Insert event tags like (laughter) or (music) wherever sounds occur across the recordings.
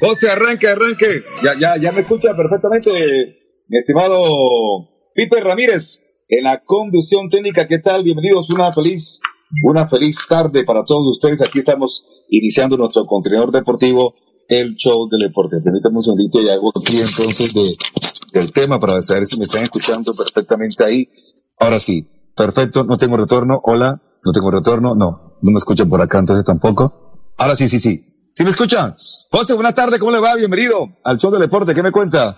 José, arranque, arranque. Ya, ya, ya me escucha perfectamente, mi estimado Pipe Ramírez, en la conducción técnica. ¿Qué tal? Bienvenidos. Una feliz, una feliz tarde para todos ustedes. Aquí estamos iniciando nuestro contenedor deportivo, el show del deporte. Permítame un segundito y hago aquí entonces de, del tema para saber si me están escuchando perfectamente ahí. Ahora sí, perfecto, no tengo retorno. Hola, no tengo retorno. No, no me escuchan por acá entonces tampoco. Ahora sí, sí, sí. ¿Sí me escuchan? José, buenas tardes, ¿cómo le va? Bienvenido al show del deporte. ¿Qué me cuenta?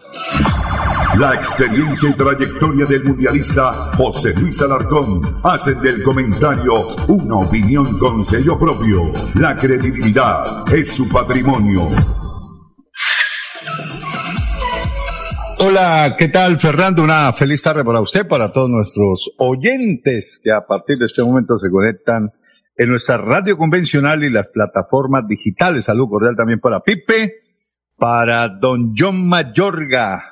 La experiencia y trayectoria del mundialista José Luis Alarcón hacen del comentario una opinión con sello propio. La credibilidad es su patrimonio. Hola, ¿qué tal Fernando? Una feliz tarde para usted, para todos nuestros oyentes que a partir de este momento se conectan en nuestra radio convencional y las plataformas digitales. Salud cordial también para Pipe, para Don John Mayorga,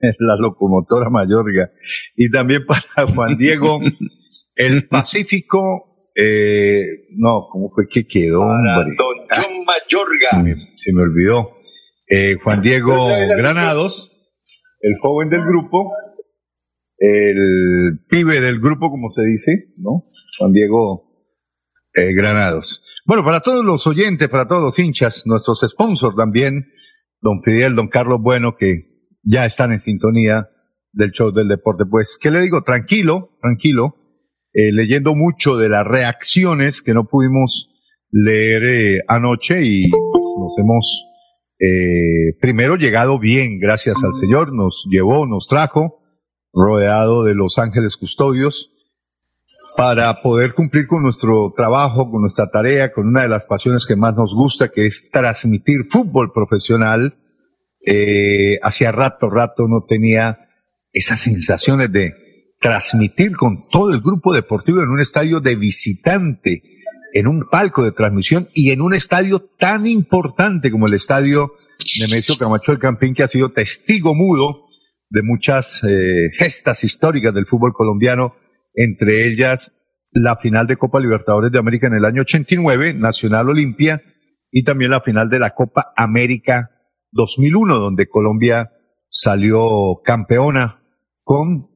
(laughs) la locomotora Mayorga, y también para (laughs) Juan Diego, el Pacífico, eh, no, ¿cómo fue que quedó? Para hombre? Don John Mayorga. Me- se me olvidó. Eh, Juan Diego (laughs) Granados, el joven del grupo, el pibe del grupo, como se dice, ¿no? Juan Diego eh, Granados. Bueno, para todos los oyentes, para todos los hinchas, nuestros sponsors también, don Fidel, don Carlos Bueno, que ya están en sintonía del show del deporte. Pues, ¿qué le digo? Tranquilo, tranquilo, eh, leyendo mucho de las reacciones que no pudimos leer eh, anoche y pues, nos hemos eh, primero llegado bien, gracias al Señor, nos llevó, nos trajo, rodeado de los ángeles custodios, para poder cumplir con nuestro trabajo, con nuestra tarea, con una de las pasiones que más nos gusta, que es transmitir fútbol profesional. Eh, hacía rato, rato no tenía esas sensaciones de transmitir con todo el grupo deportivo en un estadio de visitante, en un palco de transmisión y en un estadio tan importante como el estadio Nemesio Camacho del Campín, que ha sido testigo mudo de muchas eh, gestas históricas del fútbol colombiano, entre ellas la final de Copa Libertadores de América en el año 89, Nacional Olimpia, y también la final de la Copa América 2001, donde Colombia salió campeona con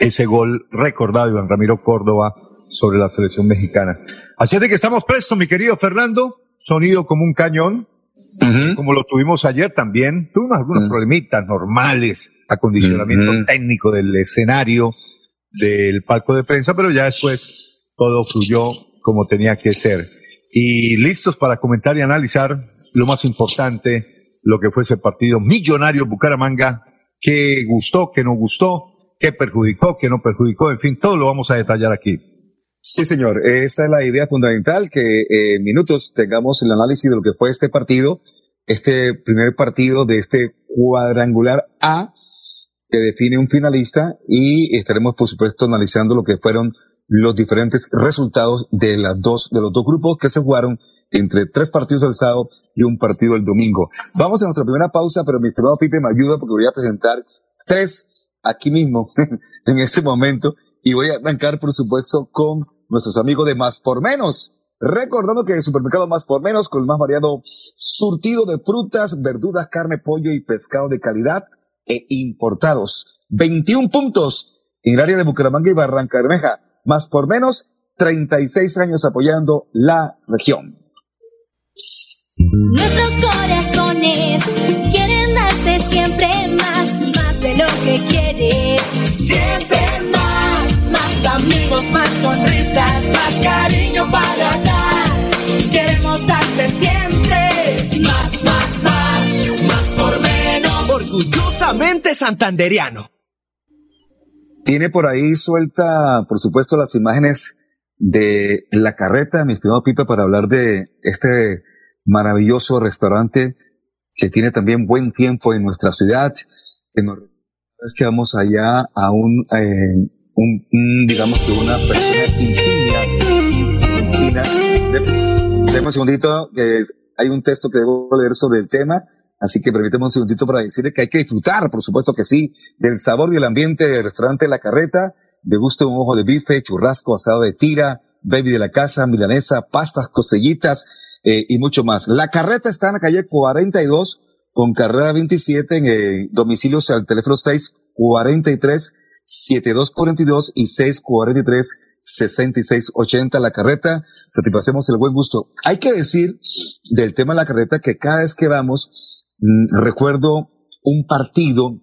ese gol recordado de Iván Ramiro Córdoba sobre la selección mexicana. Así es de que estamos prestos, mi querido Fernando, sonido como un cañón, como lo tuvimos ayer también, tuvimos algunos problemitas normales, acondicionamiento Ujú. técnico del escenario, del palco de prensa, pero ya después todo fluyó como tenía que ser. Y listos para comentar y analizar lo más importante, lo que fue ese partido millonario Bucaramanga, qué gustó, qué no gustó, qué perjudicó, qué no perjudicó, en fin, todo lo vamos a detallar aquí. Sí, señor. Esa es la idea fundamental, que en minutos tengamos el análisis de lo que fue este partido, este primer partido de este cuadrangular A, que define un finalista, y estaremos, por supuesto, analizando lo que fueron los diferentes resultados de las dos, de los dos grupos que se jugaron entre tres partidos el sábado y un partido el domingo. Vamos a nuestra primera pausa, pero mi estimado Pipe me ayuda porque voy a presentar tres aquí mismo (laughs) en este momento y voy a arrancar, por supuesto, con nuestros amigos de Más por Menos. Recordando que el supermercado Más por Menos, con el más variado surtido de frutas, verduras, carne, pollo y pescado de calidad e importados. 21 puntos en el área de Bucaramanga y Barranca Bermeja. Más por Menos, 36 años apoyando la región. Nuestros corazones quieren darte siempre más, más de lo que quieres. Siempre más, más amigos, más sonrisas, más cariño para dar. Queremos darte siempre más, Orgullosamente santanderiano. Tiene por ahí suelta, por supuesto, las imágenes de la carreta, mi estimado Pipe, para hablar de este maravilloso restaurante que tiene también buen tiempo en nuestra ciudad, que nos es que vamos allá a un, eh, un, un, digamos que una persona insignia, insignia. Deme un segundito, que hay un texto que debo leer sobre el tema, así que permíteme un segundito para decirle que hay que disfrutar, por supuesto que sí, del sabor y el ambiente del restaurante La Carreta, de gusto un ojo de bife, churrasco, asado de tira, baby de la casa, milanesa, pastas, costellitas, eh, y mucho más. La carreta está en la calle 42 con carrera 27 en eh, domicilios al teléfono 643 7242 y 643 6680 la carreta, satisfacemos el buen gusto. Hay que decir del tema de la carreta que cada vez que vamos, recuerdo un partido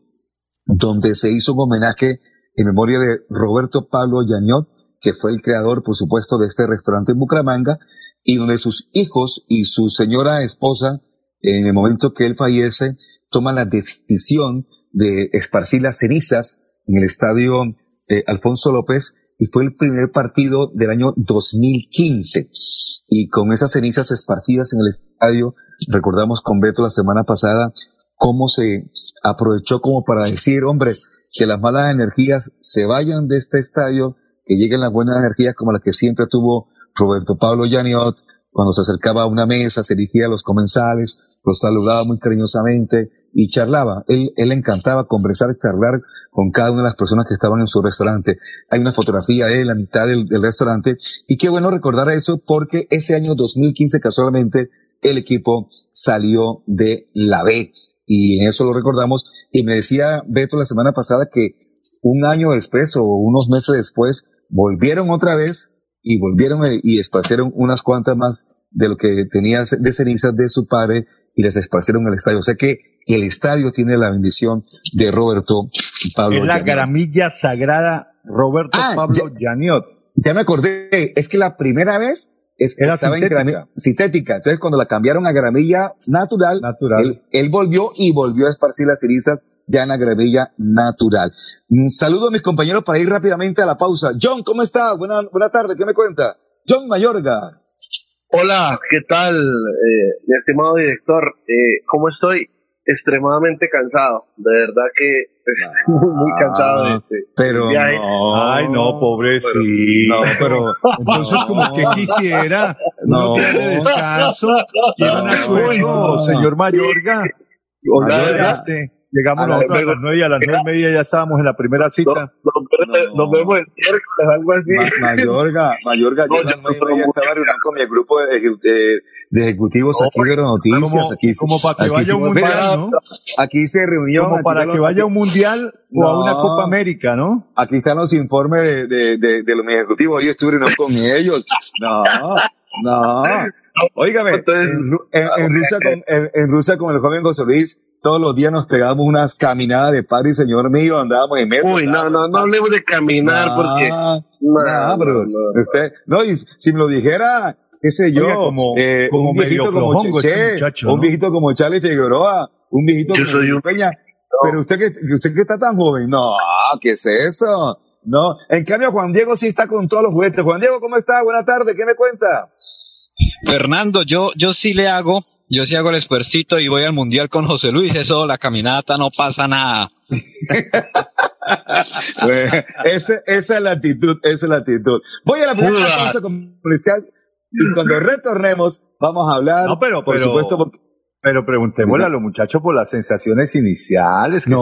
donde se hizo un homenaje en memoria de Roberto Pablo Yañot, que fue el creador, por supuesto, de este restaurante en Bucaramanga, y donde sus hijos y su señora esposa, en el momento que él fallece, toman la decisión de esparcir las cenizas en el estadio eh, Alfonso López y fue el primer partido del año 2015. Y con esas cenizas esparcidas en el estadio, recordamos con Beto la semana pasada cómo se aprovechó como para decir, hombre, que las malas energías se vayan de este estadio, que lleguen las buenas energías como la que siempre tuvo Roberto Pablo Yaniot, cuando se acercaba a una mesa, se dirigía a los comensales, los saludaba muy cariñosamente y charlaba. Él, él encantaba conversar, charlar con cada una de las personas que estaban en su restaurante. Hay una fotografía de él a mitad del, del restaurante y qué bueno recordar eso porque ese año 2015 casualmente el equipo salió de la B y en eso lo recordamos. Y me decía Beto la semana pasada que un año después o unos meses después volvieron otra vez y volvieron y esparcieron unas cuantas más de lo que tenía de cenizas de su padre y les esparcieron el estadio. O sea que el estadio tiene la bendición de Roberto Pablo Es la gramilla sagrada Roberto ah, Pablo ya, Yaniot. Ya me acordé, es que la primera vez es, Era estaba sintética. en gramilla sintética. Entonces cuando la cambiaron a gramilla natural, Natural. Él, él volvió y volvió a esparcir las cenizas ya en la gramilla natural. Un saludo a mis compañeros para ir rápidamente a la pausa. John, ¿cómo está? Buena, buena tarde, ¿qué me cuenta? John Mayorga. Hola, ¿qué tal, eh, mi estimado director? Eh, ¿Cómo estoy? Extremadamente cansado, de verdad que estoy (laughs) muy, muy cansado de este Pero viaje. no. Ay, no, pobrecito. No, pero (laughs) Entonces, como que quisiera No. no tiene descanso, tiene un No. asueto, señor Mayorga. Hola, Mayorga, ¿verdad? Llegamos A las nueve y a las nueve y media ya estábamos en la primera cita. No. nos vemos el miércoles, algo así. Ma- Mayorga, Mayorga, yo No, a yo- nueve y media estaba reunido con mi grupo de, ejecu- de- de ejecutivos aquí de noticias. Como, aquí, como para que aquí vaya a un mundial, ¿no? Aquí se reunió. Como para que vaya a un mundial o a una No. Copa América, ¿no? Aquí están los informes de, de, de, de los ejecutivos. Hoy estuve reunido con ellos. No, no. (laughs) Óigame, en, en- en Rusia con, en, en Rusia con el joven José Luis, todos los días nos pegábamos unas caminadas de padre y señor mío, andábamos en metro. Uy, no, no, no hablemos de caminar porque. No, No, pero no, no. usted, no, y si me lo dijera, qué sé yo, Oiga, como- eh, como un viejito medio como Cheche, este muchacho, un viejito como Charlie Figueroa, un viejito Yo como un- Peña, pero usted que, que usted que está tan joven, no, ¿qué es eso? No, en cambio Juan Diego sí está con todos los juguetes. Juan Diego, ¿cómo está? Buena tarde, ¿qué me cuenta? Fernando, yo, yo sí le hago, yo sí hago el esfuercito y voy al mundial con José Luis, eso, la caminata no pasa nada. (laughs) Bueno, ese- esa es la actitud, esa es la actitud. Voy a la primera pausa comercial y cuando retornemos vamos a hablar, No, pero- por pero- supuesto, porque Pero preguntémosle a los muchachos por las sensaciones iniciales. que No,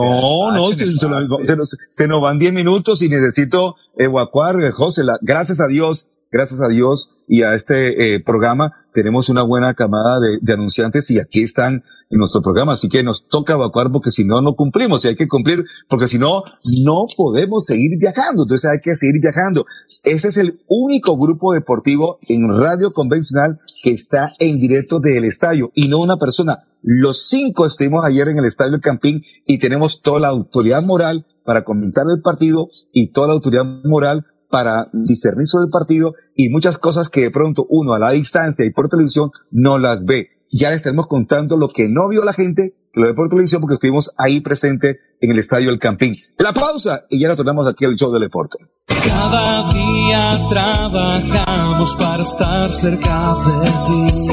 se no, se, nos, se nos- se nos van 10 minutos y necesito evacuar, José, la- gracias a Dios, gracias a Dios y a este eh, programa tenemos una buena camada de, anunciantes y aquí están en nuestro programa, así que nos toca evacuar porque si no, no cumplimos y hay que cumplir porque si no, no podemos seguir viajando, entonces hay que seguir viajando. Este es el único grupo deportivo en radio convencional que está en directo del estadio y no una persona. Los cinco estuvimos ayer en el estadio Campín y tenemos toda la autoridad moral para comentar el partido y toda la autoridad moral para discernir sobre el partido y muchas cosas que de pronto uno a la distancia y por televisión no las ve. Ya les estaremos contando lo que no vio la gente, que lo ve por televisión porque estuvimos ahí presente en el estadio del Campín. La pausa y ya retornamos aquí al show del deporte. Cada día trabajamos para estar cerca de ti.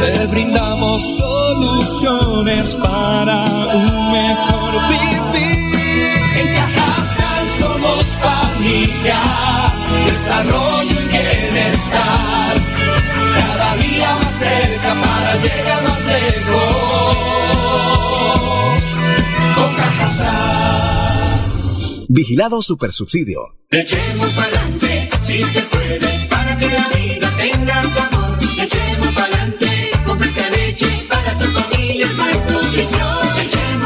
Te brindamos soluciones para un mejor vivir. En Cajasal somos familia, desarrollo y bienestar. Cada día más cerca para llegar más lejos. Con Cajasal. Vigilado Supersubsidio. Echemos pa'lante, si se puede, para que la vida tenga sabor. Echemos pa'lante, con fresca leche, para tu familia es más nutrición.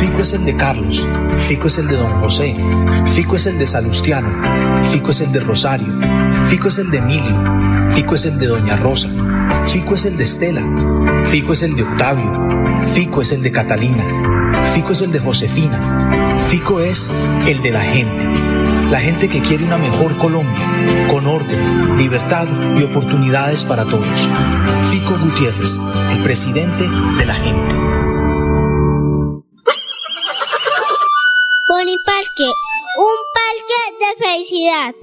Fico es el de Carlos, Fico es el de Don José, Fico es el de Salustiano, Fico es el de Rosario, Fico es el de Emilio, Fico es el de Doña Rosa, Fico es el de Estela, Fico es el de Octavio, Fico es el de Catalina, Fico es el de Josefina, Fico es el de la gente, la gente que quiere una mejor Colombia, con orden, libertad y oportunidades para todos. Fico Gutiérrez, el presidente de la gente. Boniparque, un parque de felicidad.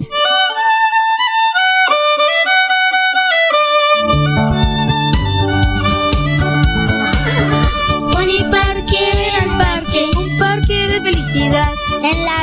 Boniparque, el parque, un parque de felicidad. En la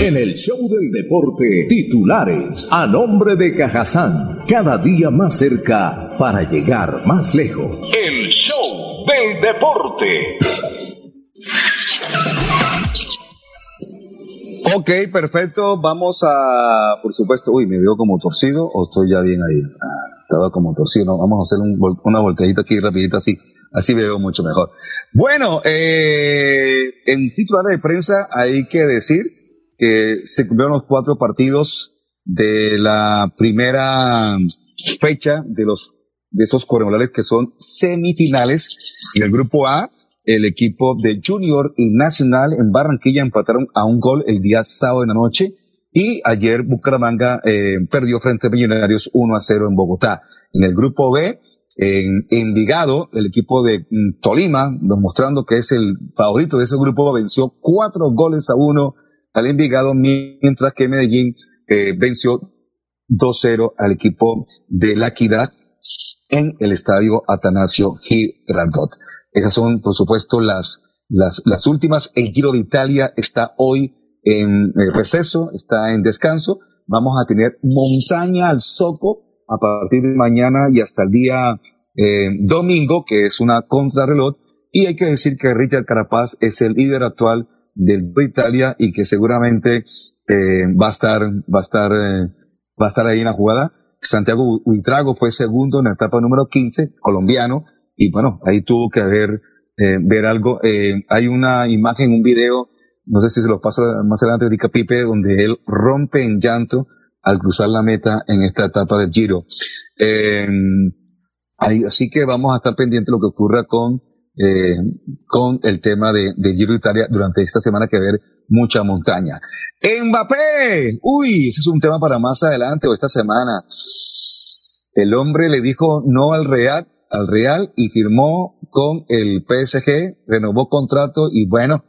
En el show del deporte, titulares a nombre de Cajazán, cada día más cerca para llegar más lejos. El show del deporte. Ok, perfecto. Vamos a, por supuesto, uy, me veo como torcido o estoy ya bien ahí. Ah, estaba como torcido. No, vamos a hacer un una volteadita aquí rapidita así. Así me veo mucho mejor. Bueno, eh, en titular de prensa hay que decir que se cumplieron los cuatro partidos de la primera fecha de los de estos cuadrangulares que son semifinales. En el grupo A, el equipo de Junior y Nacional en Barranquilla empataron a un gol el día sábado en la noche y ayer Bucaramanga eh, perdió frente a Millonarios 1 a 0 en Bogotá. En el grupo B, en Envigado, el equipo de mm, Tolima, demostrando que es el favorito de ese grupo, venció cuatro goles a uno al Envigado, mientras que Medellín eh, venció 2-0 al equipo de La Equidad en el estadio Atanasio Girardot. Esas son, por supuesto, las, las, las últimas. El Giro de Italia está hoy en eh, receso, está en descanso. Vamos a tener montaña al Soco a partir de mañana y hasta el día eh, domingo, que es una contrarreloj. Y hay que decir que Richard Carapaz es el líder actual del de Italia y que seguramente eh, va a estar, va a estar, eh, va a estar ahí en la jugada. Santiago Huitrago fue segundo en la etapa número 15, colombiano, y bueno, ahí tuvo que haber, eh, ver algo. Hay una imagen, un video, no sé si se lo pasa más adelante Rica Pipe, donde él rompe en llanto al cruzar la meta en esta etapa del Giro. Ahí- así que vamos a estar pendientes de lo que ocurra con, eh, con el tema de, de Giro de Italia durante esta semana que haber mucha montaña. Mbappé, uy, ese es un tema para más adelante o esta semana. El hombre le dijo no al Real, al Real y firmó con el PSG, renovó contrato y bueno,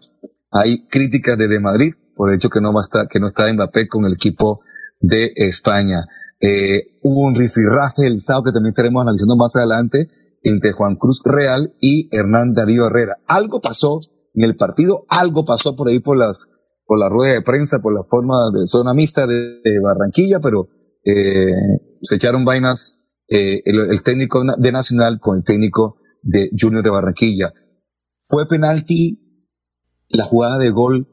hay críticas desde Madrid por el hecho que no va a estar, que no está Mbappé con el equipo de España. Eh, hubo un rifirrafe el sábado que también estaremos analizando más adelante entre Juan Cruz Real y Hernán Darío Herrera. Algo pasó en el partido, algo pasó por ahí por las, por la rueda de prensa, por la forma de zona mixta de, Barranquilla, pero eh, se echaron vainas eh, el, técnico de Nacional con el técnico de Junior de Barranquilla. Fue penalti la jugada de gol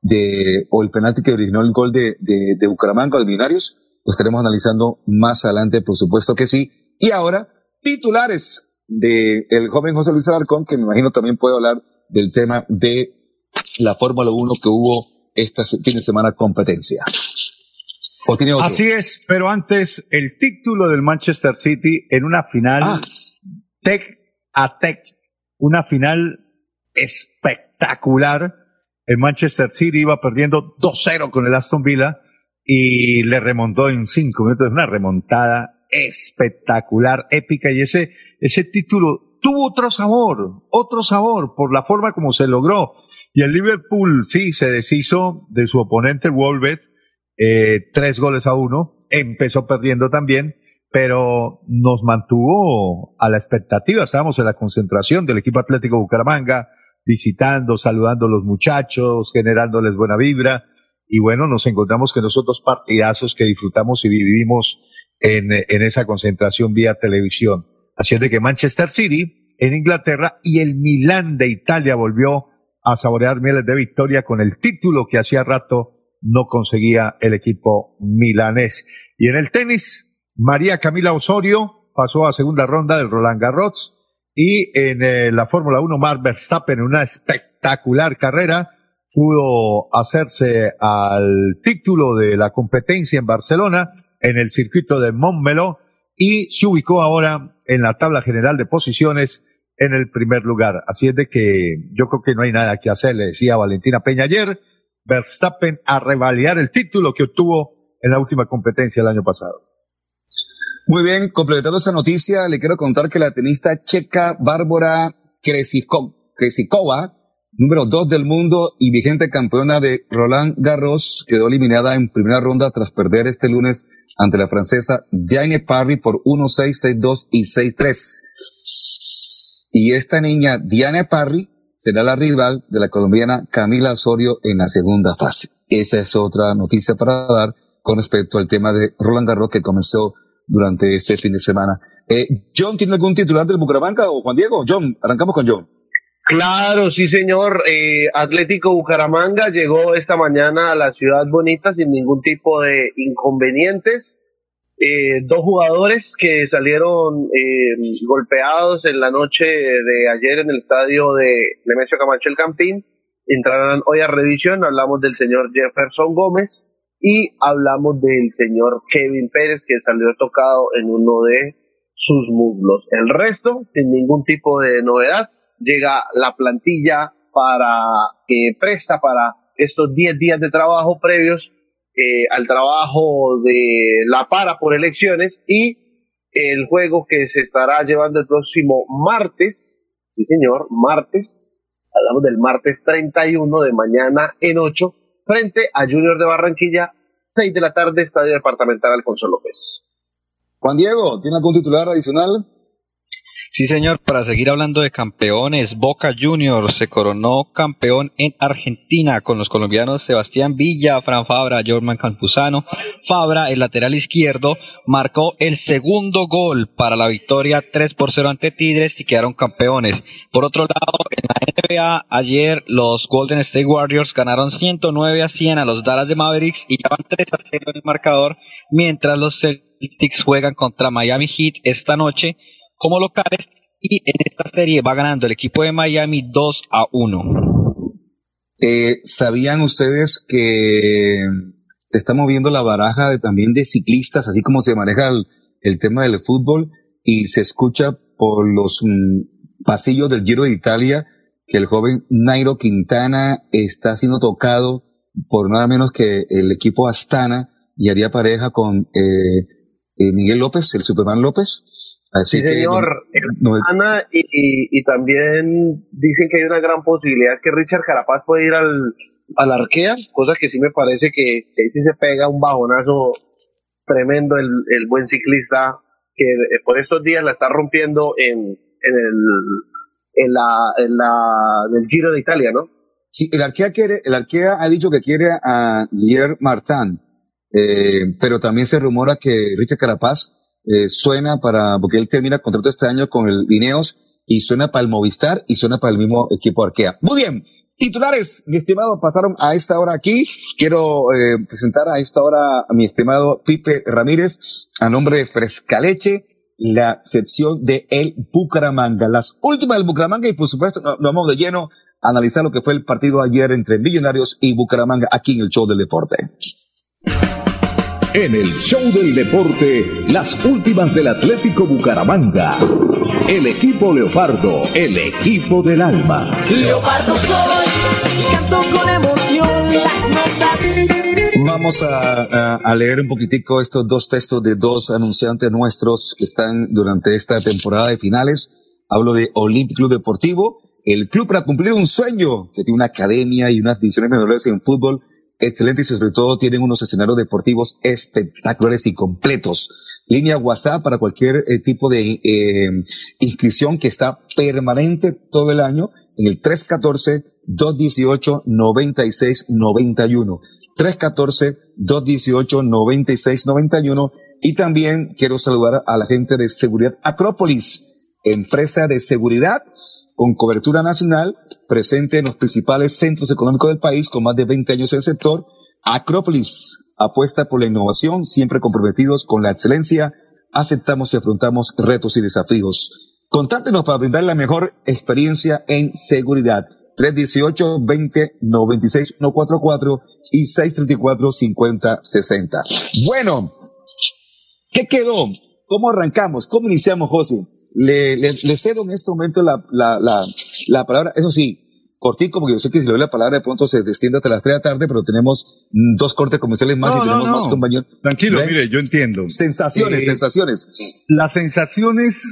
de, o el penalti que originó el gol de, de, de Bucaramanga de Binarios, lo estaremos analizando más adelante, por supuesto que sí. Y ahora, titulares de el joven José Luis Alarcón, que me imagino también puede hablar del tema de la Fórmula 1 que hubo este fin de semana competencia. ¿O tiene otro? Así es, pero antes el título del Manchester City en una final tech a tech, una final espectacular. El Manchester City iba perdiendo 2-0 con el Aston Villa y le remontó en cinco minutos. Una remontada espectacular, épica y ese, ese título tuvo otro sabor, otro sabor por la forma como se logró. Y el Liverpool sí se deshizo de su oponente Wolves, eh, tres goles a uno, empezó perdiendo también, pero nos mantuvo a la expectativa. Estábamos en la concentración del equipo Atlético Bucaramanga, visitando, saludando a los muchachos, generándoles buena vibra. Y bueno, nos encontramos con nosotros partidazos que disfrutamos y vivimos en, en esa concentración vía televisión. Así es de que Manchester City en Inglaterra y el Milán de Italia volvió a saborear mieles de victoria con el título que hacía rato no conseguía el equipo milanés. Y en el tenis, María Camila Osorio pasó a segunda ronda del Roland Garros y en eh, la Fórmula 1 Mark Verstappen en una espectacular carrera pudo hacerse al título de la competencia en Barcelona en el circuito de Montmeló y se ubicó ahora en la tabla general de posiciones en el primer lugar. Así es de que yo creo que no hay nada que hacer, le decía Valentina Peña ayer, Verstappen a revalidar el título que obtuvo en la última competencia el año pasado. Muy bien, completando esa noticia, le quiero contar que la tenista checa Bárbara Krejcikova, número dos del mundo y vigente campeona de Roland Garros, quedó eliminada en primera ronda tras perder este lunes ante la francesa Diane Parry por 1-6, 6-2 y 6-3. Y esta niña, Diane Parry, será la rival de la colombiana Camila Osorio en la segunda fase. Esa es otra noticia para dar con respecto al tema de Roland Garros que comenzó durante este fin de semana. Eh, John, ¿tiene algún titular del Bucaramanga o Juan Diego? John, arrancamos con John. Claro, sí, señor. Eh, Atlético Bucaramanga llegó esta mañana a la ciudad bonita sin ningún tipo de inconvenientes. Eh, dos jugadores que salieron eh, golpeados en la noche de ayer en el estadio de Nemesio Camacho el Campín entrarán hoy a revisión. Hablamos del señor Jefferson Gómez y hablamos del señor Kevin Pérez que salió tocado en uno de sus muslos. El resto, sin ningún tipo de novedad, llega la plantilla para que presta para estos 10 días de trabajo previos eh, al trabajo de la para por elecciones y el juego que se estará llevando el próximo martes, sí señor, martes, hablamos del martes 31 de mañana en 8, frente a Junior de Barranquilla, 6 de la tarde, Estadio Departamental Alfonso López. Juan Diego, ¿tiene algún titular adicional? Sí, señor, para seguir hablando de campeones, Boca Juniors se coronó campeón en Argentina con los colombianos Sebastián Villa, Fran Fabra, Jorman Campuzano. Fabra, el lateral izquierdo, marcó el segundo gol para la victoria 3 por 0 ante Tigres y quedaron campeones. Por otro lado, en la NBA, ayer los Golden State Warriors ganaron 109 a 100 a los Dallas de Mavericks y llevan 3 a 0 en el marcador, mientras los Celtics juegan contra Miami Heat esta noche como locales y en esta serie va ganando el equipo de Miami 2 a 1. Eh, ¿Sabían ustedes que se está moviendo la baraja también de ciclistas, así como se maneja el, el tema del fútbol y se escucha por los mm, pasillos del Giro de Italia que el joven Nairo Quintana está siendo tocado por nada menos que el equipo Astana y haría pareja con eh, eh, Miguel López, el Superman López. Así sí, que señor. no- no- Ana, y, y- y también dicen que hay una gran posibilidad que Richard Carapaz puede ir al, al Arkea, cosa que sí me parece que, que ahí sí se pega un bajonazo tremendo el, el buen ciclista que eh, por estos días la está rompiendo en, en el en la, en la del Giro de Italia, ¿no? Sí, el Arkea quiere, el Arkea ha dicho que quiere a Lier Martin, eh, pero también se rumora que Richard Carapaz eh, suena para, porque él termina contrato este año con el Ineos y suena para el Movistar y suena para el mismo equipo Arkea. Muy bien, titulares, mi estimado, pasaron a esta hora aquí. Quiero eh, presentar a esta hora a mi estimado Pipe Ramírez, a nombre de Frescaleche, la sección de El Bucaramanga, las últimas del Bucaramanga y por supuesto nos nos vamos de lleno a analizar lo que fue el partido ayer entre Millonarios y Bucaramanga aquí en el show del deporte. En el show del deporte, las últimas del Atlético Bucaramanga. El equipo Leopardo, el equipo del alma. Leopardo soy, canto con emoción las notas. Vamos a, a- a leer un poquitico estos dos textos de dos anunciantes nuestros que están durante esta temporada de finales. Hablo de Olympic Club Deportivo, el club para cumplir un sueño, que tiene una academia y unas divisiones menores en fútbol excelentes y sobre todo tienen unos escenarios deportivos espectaculares y completos. Línea WhatsApp para cualquier eh, tipo de eh, inscripción que está permanente todo el año en el 314-218-9691. 314-218-9691. Y también quiero saludar a la gente de Seguridad Acrópolis, empresa de seguridad con cobertura nacional, presente en los principales centros económicos del país con más de 20 años en el sector. Acrópolis apuesta por la innovación, siempre comprometidos con la excelencia. Aceptamos y afrontamos retos y desafíos. Contáctenos para brindar la mejor experiencia en seguridad. 318-20-96-144 y 634-5060. Bueno, ¿qué quedó? ¿Cómo arrancamos? ¿Cómo iniciamos, José? Le, le, le cedo en este momento la, la, la, la palabra, eso sí, cortico, porque yo sé que si le doy la palabra de pronto se extiende hasta las 3 de la tarde, pero tenemos mm, dos cortes comerciales más No, y no, tenemos no. más compañeros. Tranquilo, ¿Ven? mire, yo entiendo. Sensaciones, Eh, sensaciones. Las sensaciones,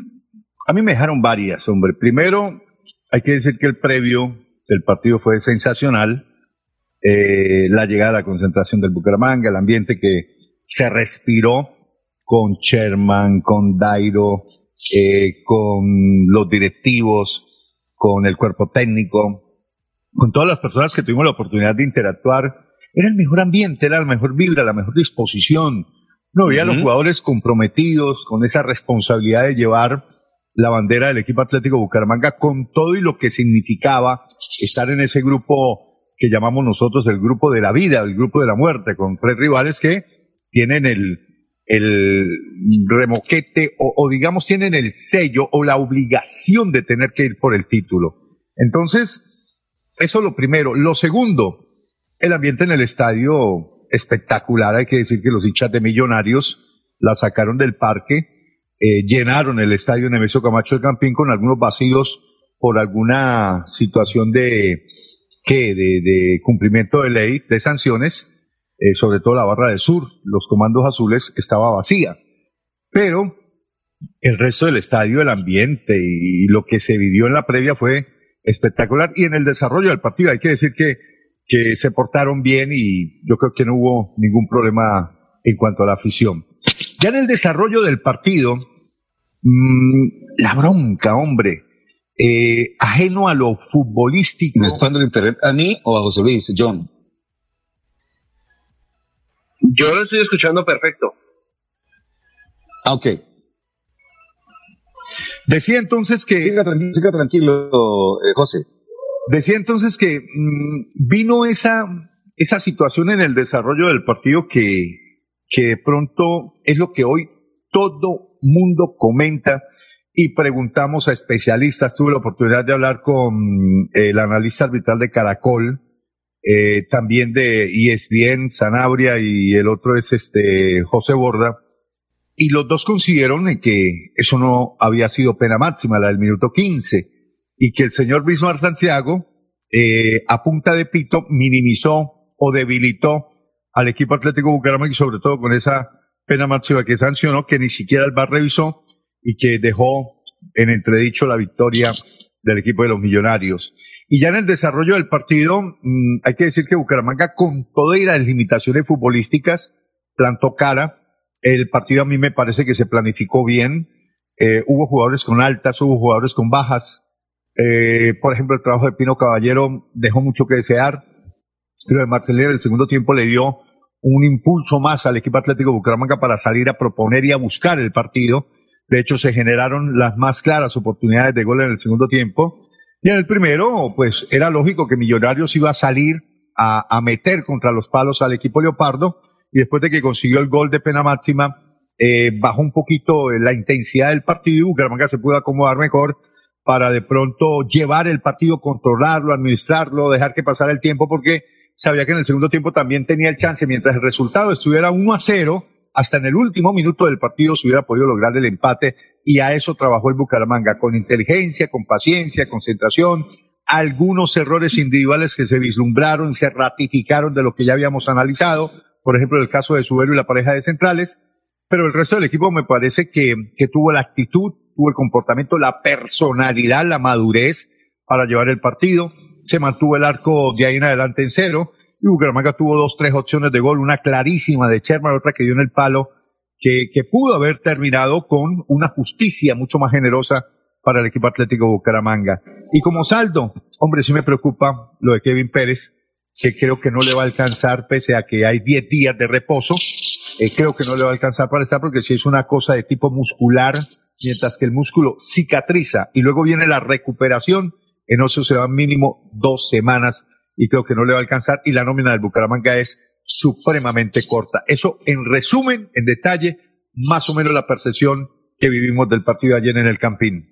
a mí me dejaron varias, hombre. Primero, hay que decir que el previo del partido fue sensacional. Eh, la llegada, la concentración del Bucaramanga, el ambiente que se respiró con Sherman, con Dairo, eh, con los directivos, con el cuerpo técnico, con todas las personas que tuvimos la oportunidad de interactuar. Era el mejor ambiente, era la mejor vibra, la mejor disposición. No veía a los jugadores comprometidos con esa responsabilidad de llevar la bandera del equipo Atlético Bucaramanga con todo y lo que significaba estar en ese grupo que llamamos nosotros el grupo de la vida, el grupo de la muerte, con tres rivales que tienen el, el remoquete o, o digamos tienen el sello o la obligación de tener que ir por el título. Entonces, eso es lo primero. Lo segundo, el ambiente en el estadio espectacular. Hay que decir que los hinchas de Millonarios la sacaron del parque, eh, llenaron el estadio Nemesio Camacho de Campín con algunos vacíos por alguna situación de, ¿qué? De cumplimiento de ley, de sanciones, eh, sobre todo la barra del sur, los comandos azules, estaba vacía. Pero el resto del estadio, el ambiente y lo que se vivió en la previa fue espectacular. Y en el desarrollo del partido hay que decir que que se portaron bien y yo creo que no hubo ningún problema en cuanto a la afición. Ya en el desarrollo del partido, mmm, la bronca, hombre, eh, ajeno a lo futbolístico. ¿Me está el internet a mí o a José Luis, John? Yo lo estoy escuchando perfecto. Ah, ok. Decía entonces que... Siga tranquilo, siga tranquilo eh, José. Decía entonces que mmm, vino esa, esa situación en el desarrollo del partido que, que de pronto es lo que hoy todo mundo comenta y preguntamos a especialistas. Tuve la oportunidad de hablar con el analista arbitral de Caracol, eh, también de ESPN, Sanabria y el otro es este José Borda. Y los dos coincidieron que eso no había sido pena máxima, la del minuto 15 y que el señor Bismarck Santiago, eh, a punta de pito, minimizó o debilitó al equipo Atlético Bucaramanga y sobre todo con esa pena máxima que sancionó, que ni siquiera el VAR revisó y que dejó en entredicho la victoria del equipo de los millonarios. Y ya en el desarrollo del partido, mmm, hay que decir que Bucaramanga, con todas las limitaciones futbolísticas, plantó cara. El partido a mí me parece que se planificó bien. Eh, hubo jugadores con altas, hubo jugadores con bajas. Eh, por ejemplo, el trabajo de Pino Caballero dejó mucho que desear. Lo de Marcelino el segundo tiempo le dio un impulso más al equipo Atlético Bucaramanga para salir a proponer y a buscar el partido. De hecho, se generaron las más claras oportunidades de gol en el segundo tiempo. Y en el primero, pues era lógico que Millonarios iba a salir a, a meter contra los palos al equipo Leopardo. Y después de que consiguió el gol de pena máxima, eh, bajó un poquito la intensidad del partido y Bucaramanga se pudo acomodar mejor para de pronto llevar el partido, controlarlo, administrarlo, dejar que pasara el tiempo, porque sabía que en el segundo tiempo también tenía el chance, mientras el resultado estuviera 1 a 0, hasta en el último minuto del partido se hubiera podido lograr el empate, y a eso trabajó el Bucaramanga, con inteligencia, con paciencia, concentración, algunos errores individuales que se vislumbraron, se ratificaron de lo que ya habíamos analizado, por ejemplo, el caso de Subero y la pareja de centrales, pero el resto del equipo me parece que, que tuvo la actitud, tuvo el comportamiento, la personalidad, la madurez para llevar el partido. Se mantuvo el arco de ahí en adelante en cero. Y Bucaramanga tuvo dos, tres opciones de gol, una clarísima de Sherman, otra que dio en el palo, que, que pudo haber terminado con una justicia mucho más generosa para el equipo Atlético Bucaramanga. Y como saldo, hombre, sí me preocupa lo de Kevin Pérez, que creo que no le va a alcanzar pese a que hay 10 días de reposo. Eh, creo que no le va a alcanzar para estar porque si es una cosa de tipo muscular, mientras que el músculo cicatriza y luego viene la recuperación, en eso se van mínimo dos semanas y creo que no le va a alcanzar y la nómina del Bucaramanga es supremamente corta. Eso en resumen, en detalle, más o menos la percepción que vivimos del partido de ayer en el Campín.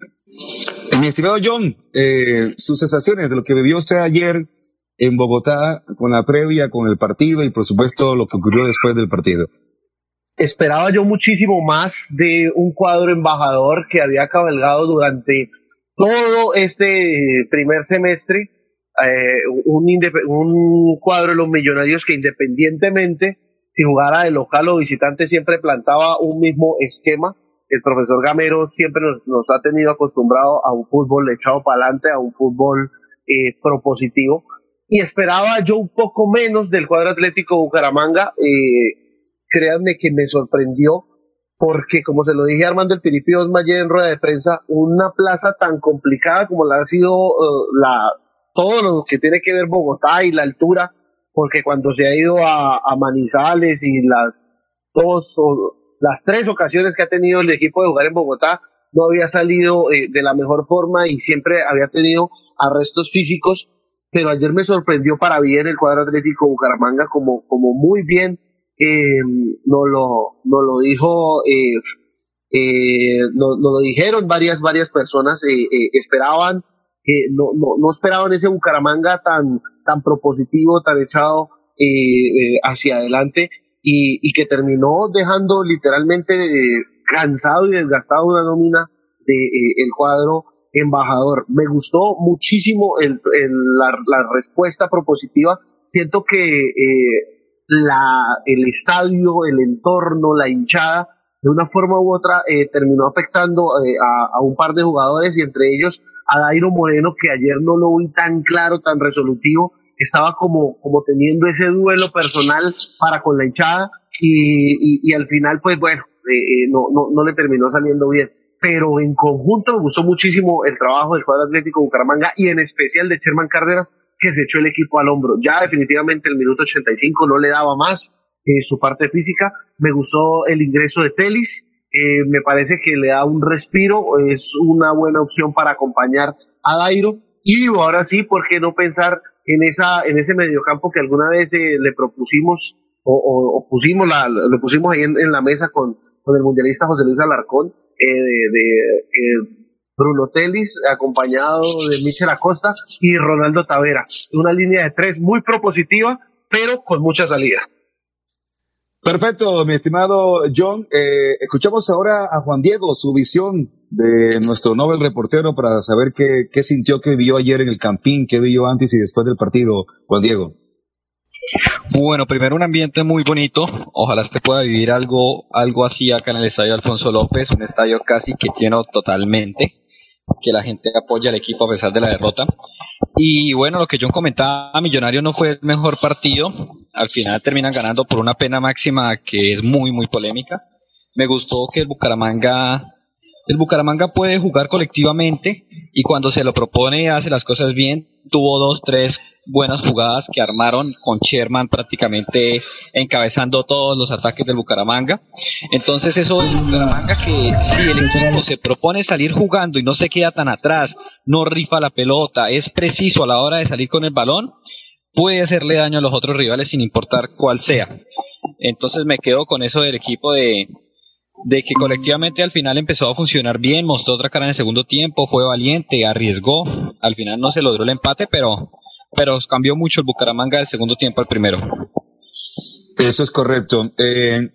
Mi estimado John, eh, sus sensaciones de lo que vivió usted ayer en Bogotá con la previa, con el partido y por supuesto lo que ocurrió después del partido esperaba yo muchísimo más de un cuadro embajador que había cabalgado durante todo este primer semestre, eh, un, cuadro de los millonarios que independientemente si jugara de local o visitante siempre plantaba un mismo esquema. El profesor Gamero siempre nos, nos ha tenido acostumbrado a un fútbol echado para adelante, a un fútbol eh, propositivo. Y esperaba yo un poco menos del cuadro atlético Bucaramanga. Eh, créanme que me sorprendió porque, como se lo dije a Armando el Piripio ayer en rueda de prensa, una plaza tan complicada como la ha sido uh, la, todo lo que tiene que ver Bogotá y la altura, porque cuando se ha ido a, Manizales y las dos o las tres ocasiones que ha tenido el equipo de jugar en Bogotá, no había salido eh, de la mejor forma y siempre había tenido arrestos físicos, pero ayer me sorprendió para bien el cuadro atlético Bucaramanga, como, como muy bien eh, nos, lo, nos lo dijo, eh, eh, nos, lo dijeron varias, varias personas, eh, esperaban, eh, no, no, esperaban ese Bucaramanga tan, tan propositivo, tan echado eh, eh, hacia adelante y, y que terminó dejando literalmente eh, cansado y desgastado una nómina de el cuadro embajador. Me gustó muchísimo el, la, la respuesta propositiva. Siento que la, el estadio, el entorno, la hinchada, de una forma u otra terminó afectando a, a un par de jugadores y entre ellos a Dairo Moreno, que ayer no lo vi tan claro, tan resolutivo, estaba como, como teniendo ese duelo personal para con la hinchada y, y, al final, pues bueno, eh, eh, no, no, no le terminó saliendo bien. Pero en conjunto me gustó muchísimo el trabajo del cuadro atlético Bucaramanga y en especial de Sherman Cárdenas, que se echó el equipo al hombro. Ya definitivamente el minuto 85 no le daba más eh, su parte física. Me gustó el ingreso de Telis. Eh, me parece que le da un respiro, es una buena opción para acompañar a Dairo. Y ahora sí, ¿por qué no pensar en, esa, en ese mediocampo que alguna vez eh, le propusimos o, o- pusimos la, lo pusimos ahí en, la mesa con, con el mundialista José Luis Alarcón, eh, de, de, eh, Bruno Telis, acompañado de Michel Acosta y Ronaldo Tavera. Una línea de tres muy propositiva, pero con mucha salida. Perfecto, mi estimado John. Eh, escuchamos ahora a Juan Diego, su visión de nuestro Nobel reportero para saber qué, qué sintió, qué vio ayer en el Campín, qué vio antes y después del partido. Juan Diego. Bueno, primero un ambiente muy bonito. Ojalá se pueda vivir algo, algo así acá en el estadio Alfonso López, un estadio casi que lleno totalmente, que la gente apoya al equipo a pesar de la derrota. Y bueno, lo que John comentaba, Millonario no fue el mejor partido. Al final terminan ganando por una pena máxima que es muy, muy polémica. Me gustó que el Bucaramanga, el Bucaramanga puede jugar colectivamente y cuando se lo propone hace las cosas bien. Tuvo dos, tres buenas jugadas que armaron con Sherman prácticamente encabezando todos los ataques del Bucaramanga. Entonces eso del Bucaramanga que si el equipo se propone salir jugando y no se queda tan atrás, no rifa la pelota, es preciso a la hora de salir con el balón, puede hacerle daño a los otros rivales sin importar cuál sea. Entonces me quedo con eso del equipo de, de que colectivamente al final empezó a funcionar bien, mostró otra cara en el segundo tiempo, fue valiente, arriesgó, al final no se logró el empate, pero, pero cambió mucho el Bucaramanga del segundo tiempo al primero. Eso es correcto. Eh,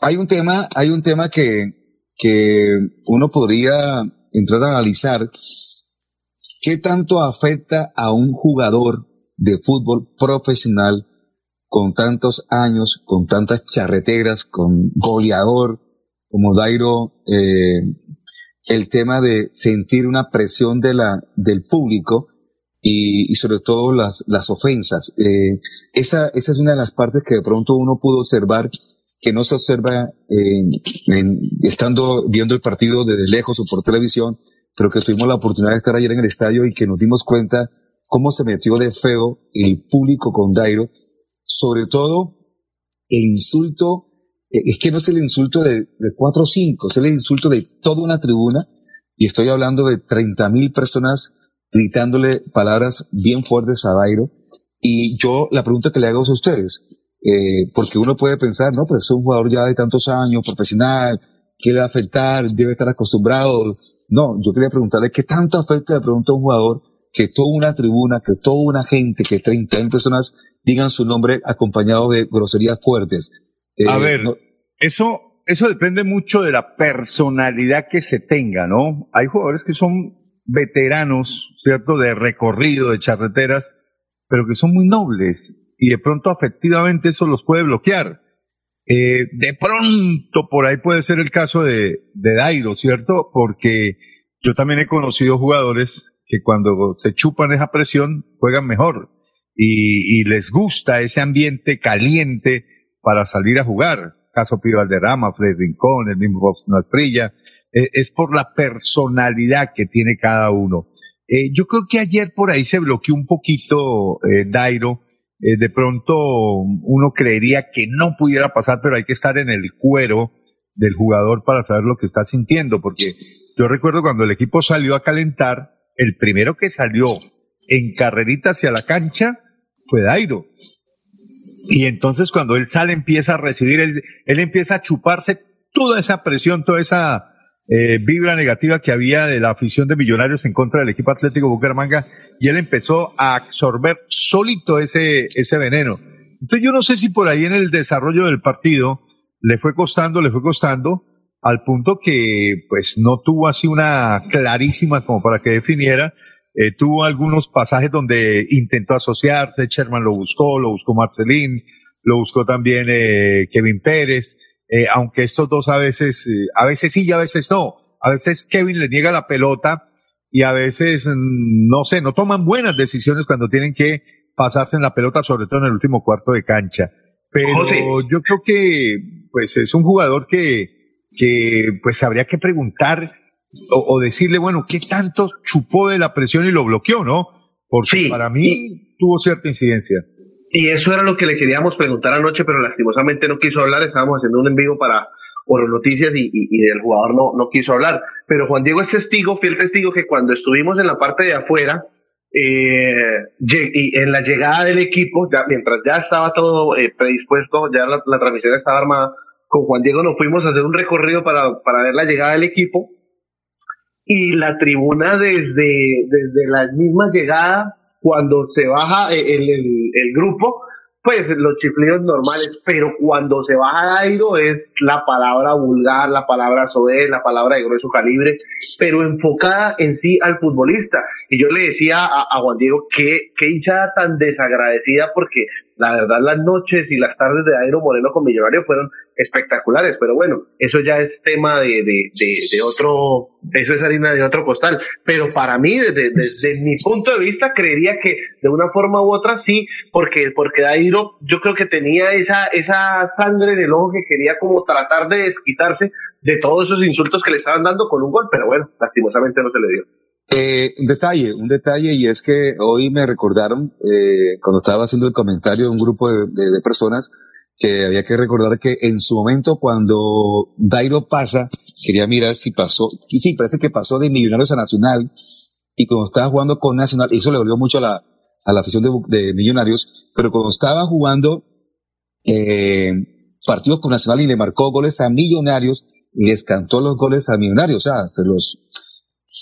hay un tema, hay un tema que, que uno podría entrar a analizar. ¿Qué tanto afecta a un jugador de fútbol profesional con tantos años, con tantas charreteras, con goleador como Dairo, eh, el tema de sentir una presión de la, del público y, y sobre todo las, las ofensas. Eh, esa, esa es una de las partes que de pronto uno pudo observar que no se observa en- en- estando viendo el partido desde lejos o por televisión, pero que tuvimos la oportunidad de estar ayer en el estadio y que nos dimos cuenta cómo se metió de feo el público con Dairo, sobre todo el insulto, eh, es que no es el insulto de, de cuatro o cinco, es el insulto de toda una tribuna, y estoy hablando de 30 mil personas gritándole palabras bien fuertes a Dairo. Y yo la pregunta que le hago es a ustedes, eh, porque uno puede pensar, no, pero es un jugador ya de tantos años, profesional, ¿qué le va a afectar? Debe estar acostumbrado. No, yo quería preguntarle qué tanto afecta de pronto a un jugador que toda una tribuna, que toda una gente, que 30 mil personas digan su nombre acompañado de groserías fuertes. Eh, A ver, no- eso, eso depende mucho de la personalidad que se tenga, ¿no? Hay jugadores que son veteranos, ¿cierto? De recorrido, de charreteras, pero que son muy nobles y de pronto afectivamente eso los puede bloquear. Eh, de pronto por ahí puede ser el caso de, Dairo, ¿cierto? Porque yo también he conocido jugadores que cuando se chupan esa presión juegan mejor y, les gusta ese ambiente caliente para salir a jugar. Caso Pío Valderrama, Fred Rincón, el mismo Boston Asprilla. Eh, es por la personalidad que tiene cada uno. Eh, yo creo que ayer por ahí se bloqueó un poquito eh, Dairo. De pronto uno creería que no pudiera pasar, pero hay que estar en el cuero del jugador para saber lo que está sintiendo, porque yo recuerdo cuando el equipo salió a calentar, el primero que salió en carrerita hacia la cancha fue Dairo. Y entonces cuando él sale empieza a recibir, él empieza a chuparse toda esa presión, toda esa eh, vibra negativa que había de la afición de Millonarios en contra del equipo Atlético Bucaramanga y él empezó a absorber solito ese, ese veneno. Entonces yo no sé si por ahí en el desarrollo del partido le fue costando, le fue costando, al punto que pues no tuvo así una clarísima como para que definiera, eh, tuvo algunos pasajes donde intentó asociarse, Sherman lo buscó, lo buscó Marcelín, lo buscó también eh, Kevin Pérez, eh, aunque estos dos a veces, eh, a veces sí y a veces no. A veces Kevin le niega la pelota y a veces, mm, no sé, no toman buenas decisiones cuando tienen que pasarse en la pelota, sobre todo en el último cuarto de cancha. Pero yo creo que, pues, es un jugador que, que, pues, habría que preguntar o, o decirle, bueno, ¿qué tanto chupó de la presión y lo bloqueó, no? Porque para mí tuvo cierta incidencia. Y eso era lo que le queríamos preguntar anoche, pero lastimosamente no quiso hablar. Estábamos haciendo un envío para Oro Noticias y, y, y el jugador no, no quiso hablar. Pero Juan Diego es testigo, fiel testigo, que cuando estuvimos en la parte de afuera, eh, y en la llegada del equipo, ya, mientras ya estaba todo eh, predispuesto, ya la, la, transmisión estaba armada, con Juan Diego nos fuimos a hacer un recorrido para, para ver la llegada del equipo. Y la tribuna desde, desde la misma llegada cuando se baja el, el, el, grupo, pues los chiflidos normales, pero cuando se baja Dairo es la palabra vulgar, la palabra soez, la palabra de grueso calibre, pero enfocada en sí al futbolista. Y yo le decía a, a Juan Diego, qué, qué hinchada tan desagradecida, porque la verdad las noches y las tardes de Dairo Moreno con Millonario fueron espectaculares, pero bueno, eso ya es tema de, de, de, otro, eso es harina de otro costal, pero para mí, desde, desde mi punto de vista, creería que de una forma u otra sí, porque, porque Dairo yo creo que tenía esa, esa sangre en el ojo que quería como tratar de desquitarse de todos esos insultos que le estaban dando con un gol, pero bueno, lastimosamente no se le dio. Eh, un detalle, un detalle, y es que hoy me recordaron, eh, cuando estaba haciendo el comentario de un grupo de, personas, que había que recordar que en su momento cuando Dairo pasa, quería mirar si pasó, sí, parece que pasó de Millonarios a Nacional, y cuando estaba jugando con Nacional, eso le dolió mucho a la, a la afición de, de Millonarios, pero cuando estaba jugando eh, partidos con Nacional y le marcó goles a Millonarios, les cantó los goles a Millonarios, o sea, se los,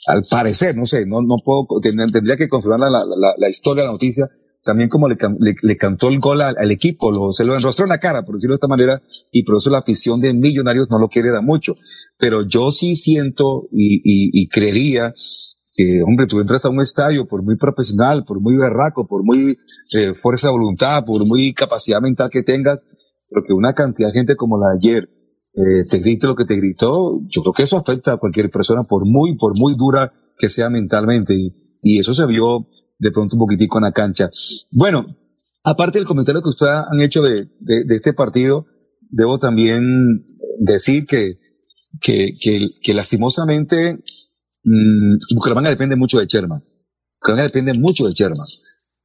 al parecer, no sé, no, no puedo, tendría que confirmar la, la, historia, la noticia, también como le, le, cantó el gol al, equipo, lo, se lo enrostró en la cara, por decirlo de esta manera, y por eso la afición de Millonarios no lo quiere dar mucho. Pero yo sí siento y, y, y creería que, hombre, tú entras a un estadio por muy profesional, por muy berraco, por muy eh, fuerza de voluntad, por muy capacidad mental que tengas, pero que una cantidad de gente como la de ayer te grite lo que te gritó, yo creo que eso afecta a cualquier persona, por muy, por muy dura que sea mentalmente. Y, eso se vio de pronto un poquitico en la cancha. Bueno, aparte del comentario que ustedes han hecho de, de, de este partido, debo también decir que, que, que, lastimosamente mmm, Bucaramanga depende mucho de Sherman. Bucaramanga depende mucho de Sherman.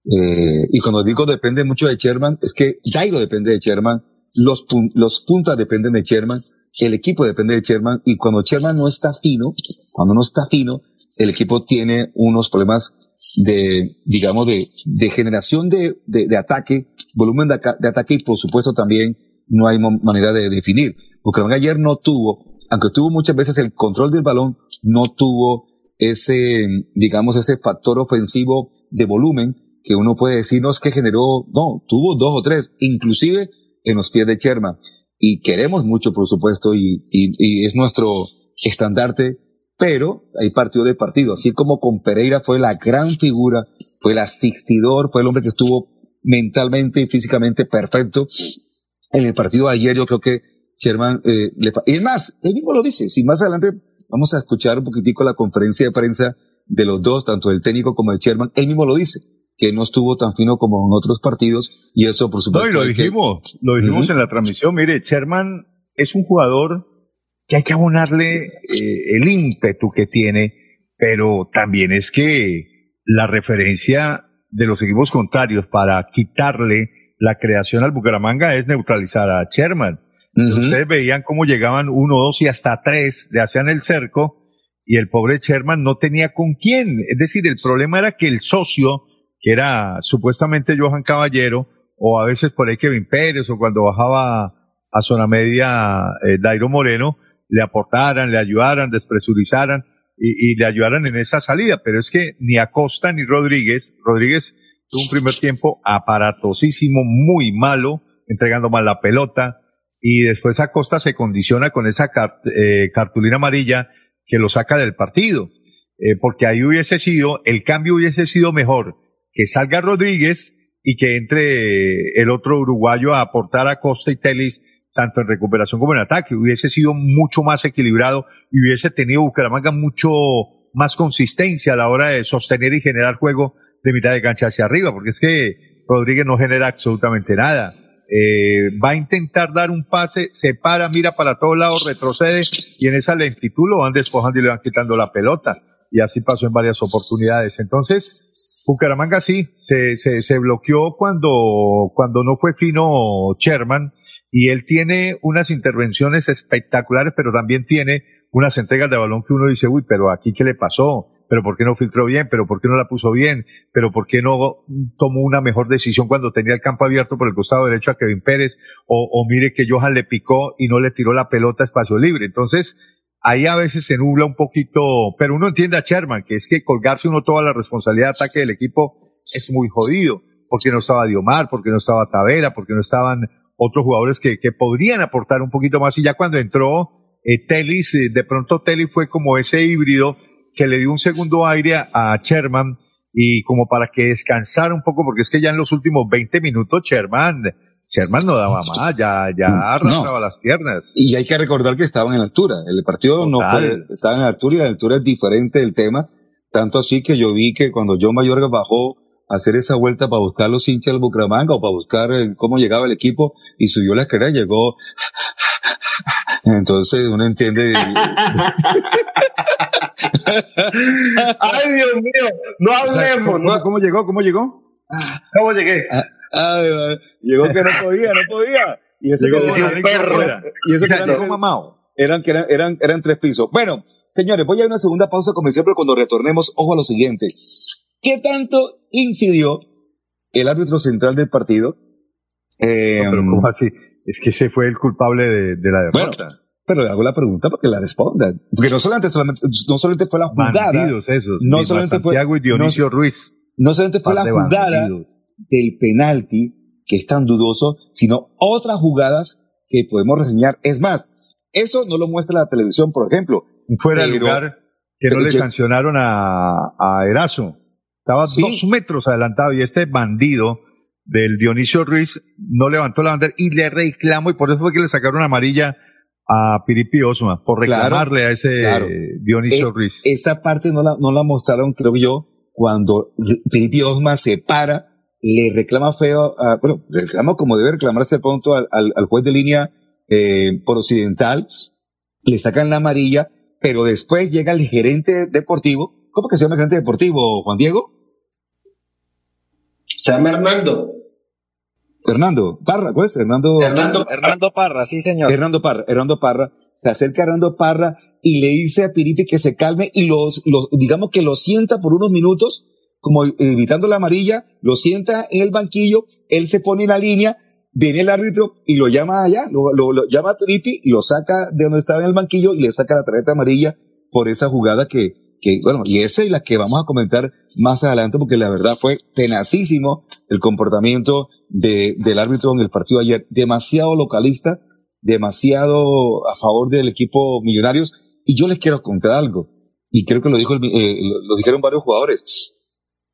Eh, y cuando digo depende mucho de Sherman, es que Dairo depende de Sherman, los, pun los puntas dependen de Sherman, el equipo depende de Sherman, y cuando Sherman no está fino, cuando no está fino, el equipo tiene unos problemas de, digamos, de, de generación de, de, de ataque, volumen de, de, ataque y por supuesto también no hay manera de definir. Porque ayer no tuvo, aunque tuvo muchas veces el control del balón, no tuvo ese, digamos, ese factor ofensivo de volumen que uno puede decir, no es que generó, no, tuvo dos o tres, inclusive en los pies de Cherma. Y queremos mucho, por supuesto, y, y, y es nuestro estandarte pero hay partido de partido, así como con Pereira fue la gran figura, fue el asistidor, fue el hombre que estuvo mentalmente y físicamente perfecto. En el partido de ayer yo creo que Sherman, eh, le y es más, él mismo lo dice, si más adelante vamos a escuchar un poquitico la conferencia de prensa de los dos, tanto el técnico como el Sherman, él mismo lo dice, que no estuvo tan fino como en otros partidos, y eso por supuesto. No, y lo dijimos, que... lo dijimos uh -huh. en la transmisión, mire, Sherman es un jugador que hay que abonarle eh, el ímpetu que tiene, pero también es que la referencia de los equipos contrarios para quitarle la creación al Bucaramanga es neutralizar a Sherman. Uh -huh. Ustedes veían cómo llegaban uno, dos y hasta tres, le hacían el cerco y el pobre Sherman no tenía con quién. Es decir, el problema era que el socio, que era supuestamente Johan Caballero, o a veces por ahí Kevin Pérez, o cuando bajaba a zona media eh, Dairo Moreno, le aportaran, le ayudaran, despresurizaran y, y le ayudaran en esa salida. Pero es que ni Acosta ni Rodríguez, Rodríguez tuvo un primer tiempo aparatosísimo, muy malo, entregando mal la pelota, y después Acosta se condiciona con esa eh, cartulina amarilla que lo saca del partido, eh, porque ahí hubiese sido, el cambio hubiese sido mejor que salga Rodríguez y que entre el otro uruguayo a aportar a Costa y Telis tanto en recuperación como en ataque. Hubiese sido mucho más equilibrado y hubiese tenido Bucaramanga mucho más consistencia a la hora de sostener y generar juego de mitad de cancha hacia arriba, porque es que Rodríguez no genera absolutamente nada. Eh, va a intentar dar un pase, se para, mira para todos lados, retrocede y en esa lentitud lo van despojando y le van quitando la pelota. Y así pasó en varias oportunidades. Entonces, Bucaramanga sí, se, se, se bloqueó cuando, cuando no fue fino Sherman y él tiene unas intervenciones espectaculares, pero también tiene unas entregas de balón que uno dice, uy, pero aquí qué le pasó, pero por qué no filtró bien, pero por qué no la puso bien, pero por qué no tomó una mejor decisión cuando tenía el campo abierto por el costado derecho a Kevin Pérez, o, o mire que Johan le picó y no le tiró la pelota a espacio libre. Entonces, ahí a veces se nubla un poquito, pero uno entiende a Sherman, que es que colgarse uno toda la responsabilidad de ataque del equipo es muy jodido, porque no estaba Diomar, porque no estaba Tavera, porque no estaban otros jugadores que, que podrían aportar un poquito más, y ya cuando entró eh, Telis, eh, de pronto Telis fue como ese híbrido que le dio un segundo aire a, a Sherman, y como para que descansara un poco, porque es que ya en los últimos 20 minutos Sherman, Sherman no daba más, ya, ya arrastraba las piernas. Y hay que recordar que estaban en altura. El partido no fue, estaba en altura y la altura es diferente del tema. Tanto así que yo vi que cuando John Mayorga bajó a hacer esa vuelta para buscar los hinchas del Bucaramanga o para buscar el- cómo llegaba el equipo y subió la escalera, llegó. Entonces uno entiende. (laughs) (laughs) Ay, Dios mío, no hablemos. ¿Cómo, no- cómo llegó? ¿Cómo llegó? ¿Cómo llegué? Ay, llegó que no podía, no podía. Y eso Llegó que eran- afuera. y eso que eran- mamado. eran, eran, eran, eran tres pisos. Bueno, señores, voy a una segunda pausa comercial, pero cuando retornemos, ojo a lo siguiente. ¿Qué tanto incidió el árbitro central del partido? Eh, No, pero ¿cómo así? Es que ese fue el culpable de, de la bueno, derrota. pero le hago la pregunta para que la respondan. Porque no solamente, solamente, no solamente fue la jugada. Bandidos esos. No solamente fue- Santiago y Dionisio Ruiz. No solamente fue la jugada bandidos. Del penalti, que es tan dudoso, sino otras jugadas que podemos reseñar. Es más, eso no lo muestra la televisión, por ejemplo. Fuera de lugar que no le yo- sancionaron a, a Erazo. Estaba Sí. dos metros adelantado y este bandido del Dionisio Ruiz no levantó la bandera y le reclamó y por eso fue que le sacaron amarilla a Piripi Osma por Claro, reclamarle a ese claro. Dionisio Eh, Ruiz. Esa parte no la, no la mostraron, creo yo, cuando Piripi Osma se para, le reclama feo, a- bueno, le reclama como debe reclamarse pronto al, al- al juez de línea eh, por occidental, le sacan la amarilla, pero después llega el gerente deportivo. ¿Cómo que se llama el gerente deportivo, Juan Diego? Se llama Hernando. Hernando Parra, pues, Hernando. Hernando. Hernando Parra, sí señor. Hernando Parra, Hernando Parra, se acerca a Hernando Parra y le dice a Piripi que se calme y los, los, digamos que lo sienta por unos minutos, como evitando la amarilla, lo sienta en el banquillo, él se pone en la línea, viene el árbitro y lo llama allá, lo, llama a Piripi, lo saca de donde estaba en el banquillo y le saca la tarjeta amarilla por esa jugada que, que, bueno, y esa es la que vamos a comentar más adelante porque la verdad fue tenacísimo el comportamiento de, del árbitro en el partido ayer, demasiado localista, demasiado a favor del equipo Millonarios. Y yo les quiero contar algo, y creo que lo, dijo el- eh, lo dijeron varios jugadores.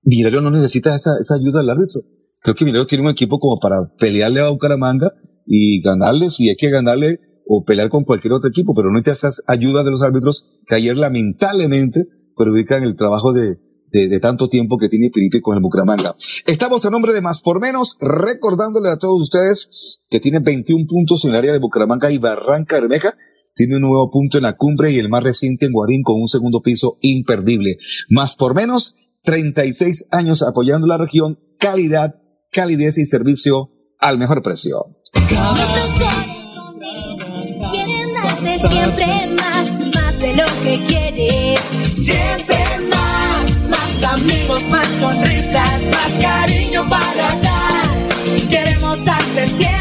Millonario no necesita esa, esa ayuda del árbitro. Creo que Millonario tiene un equipo como para pelearle a Bucaramanga y ganarle si hay que ganarle o pelear con cualquier otro equipo, pero no necesita esas ayudas de los árbitros que ayer lamentablemente perjudican el trabajo de, de, de tanto tiempo que tiene Piripi con el Bucaramanga. Estamos a nombre de Más por Menos, recordándole a todos ustedes que tiene 21 puntos en el área de Bucaramanga y Barranca Bermeja. Tiene un nuevo punto en la cumbre y el más reciente en Guarín con un segundo piso imperdible. Más por menos, 36 años apoyando la región, calidad, calidez y servicio al mejor precio. Siempre más, más amigos, más sonrisas, más cariño para dar. Queremos darte siempre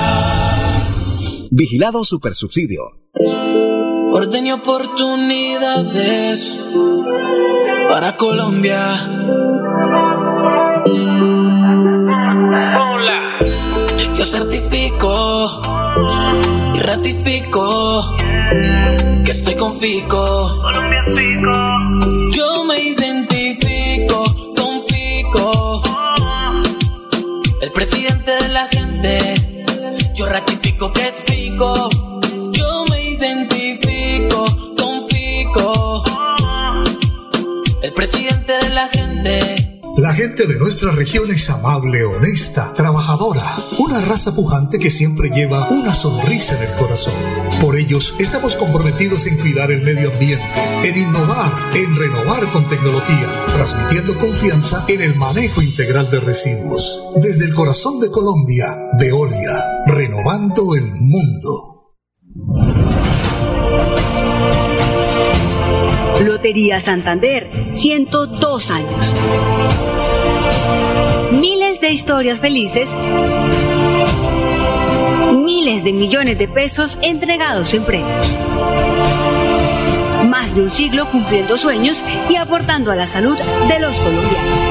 Vigilado Supersubsidio. Orden y oportunidades para Colombia. Hola. Yo certifico y ratifico que estoy con Fico. Yo me identifico con Fico. El presidente de la gente. Yo ratifico que es Yo me identifico con Fico. El presidente de la gente. La gente de nuestra región es amable, honesta, trabajadora, una raza pujante que siempre lleva una sonrisa en el corazón. Por ellos estamos comprometidos en cuidar el medio ambiente, en innovar, en renovar con tecnología, transmitiendo confianza en el manejo integral de residuos. Desde el corazón de Colombia, Veolia, renovando el mundo. Lotería Santander, 102 años. Miles de historias felices. Miles de millones de pesos entregados en premios. Más de un siglo cumpliendo sueños y aportando a la salud de los colombianos.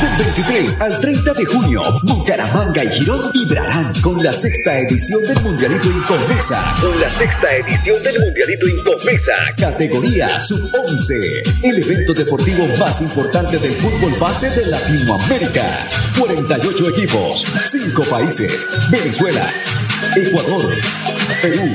Del 23 al 30 de junio, Bucaramanga y Girón vibrarán con la sexta edición del Mundialito Incomesa. Con la sexta edición del Mundialito Incomesa. Categoría Sub-11. El evento deportivo más importante del fútbol base de Latinoamérica. 48 equipos, 5 países. Venezuela, Ecuador, Perú,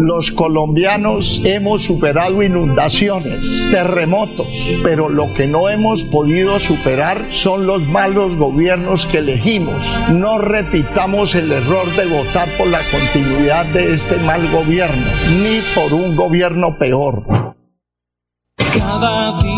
Los colombianos hemos superado inundaciones, terremotos, pero lo que no hemos podido superar son los malos gobiernos que elegimos. No repitamos el error de votar por la continuidad de este mal gobierno, ni por un gobierno peor. Cada día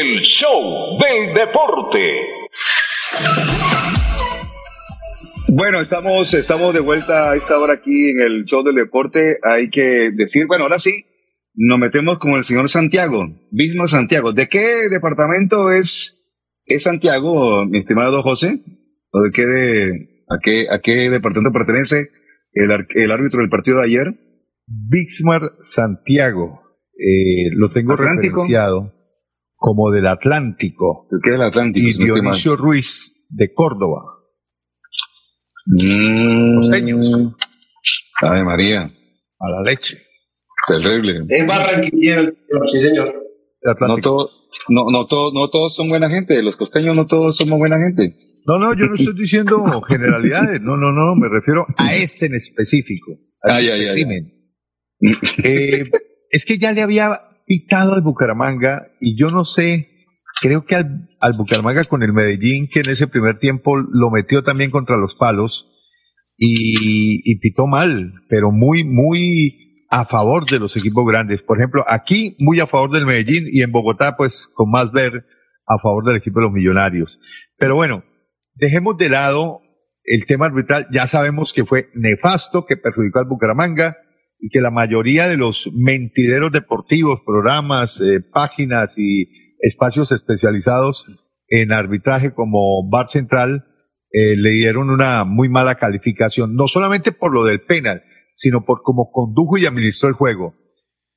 El show del deporte. Bueno, estamos, estamos de vuelta a esta hora aquí en el show del deporte. Hay que decir, bueno, ahora sí, nos metemos con el señor Santiago, mismo Santiago. ¿De qué departamento es, es Santiago, mi estimado José? ¿O de qué, de, a, qué, a qué departamento pertenece el, el árbitro del partido de ayer? Bixmar Santiago, eh, lo tengo Atlántico. referenciado como del Atlántico. ¿Qué es el Atlántico? Y? Dionisio Ruiz de Córdoba. Mm, Costeños. Ave María. A la leche. Terrible. En Barranquilla, sí, señor. No, todo, no, no, todo, no todos son buena gente. Los costeños no todos somos buena gente. No, no, yo no estoy diciendo generalidades. No, no, no, me refiero a (laughs) este en específico. al Ay, ay, ay. Eh, es que ya le había pitado al Bucaramanga y yo no sé, creo que al, Bucaramanga con el Medellín, que en ese primer tiempo lo metió también contra los palos y, y pitó mal, pero muy, muy a favor de los equipos grandes. Por ejemplo, aquí muy a favor del Medellín y en Bogotá, pues con más ver a favor del equipo de los millonarios. Pero bueno, dejemos de lado el tema arbitral. Ya sabemos que fue nefasto, que perjudicó al Bucaramanga y que la mayoría de los mentideros deportivos, programas, eh, páginas y espacios especializados en arbitraje como Bar Central eh, le dieron una muy mala calificación, no solamente por lo del penal, sino por cómo condujo y administró el juego.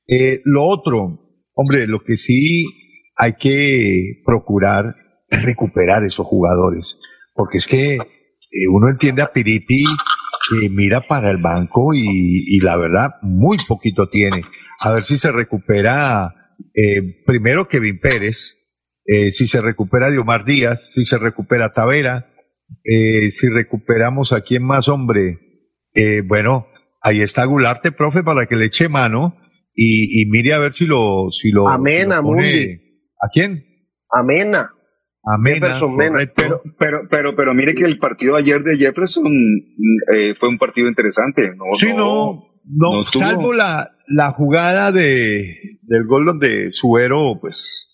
Eh, lo otro, hombre, lo que sí hay que procurar es recuperar esos jugadores, porque es que eh, uno entiende a Piripi que mira para el banco y, y la verdad muy poquito tiene. A ver si se recupera eh, primero Kevin Pérez, eh, si se recupera Diomar Díaz, si se recupera Tavera, eh, si recuperamos a quién más, hombre. Eh, bueno, ahí está Gularte, profe, para que le eche mano y, y mire a ver si lo, si lo, Amena, si lo pone-. ¿A quién? Amena. Amena. Mena. Pero, pero, pero, pero mire que el partido ayer de Jefferson mm, eh, fue un partido interesante. No, Sí, no, no, salvo la, la jugada de, del gol donde Suero, pues,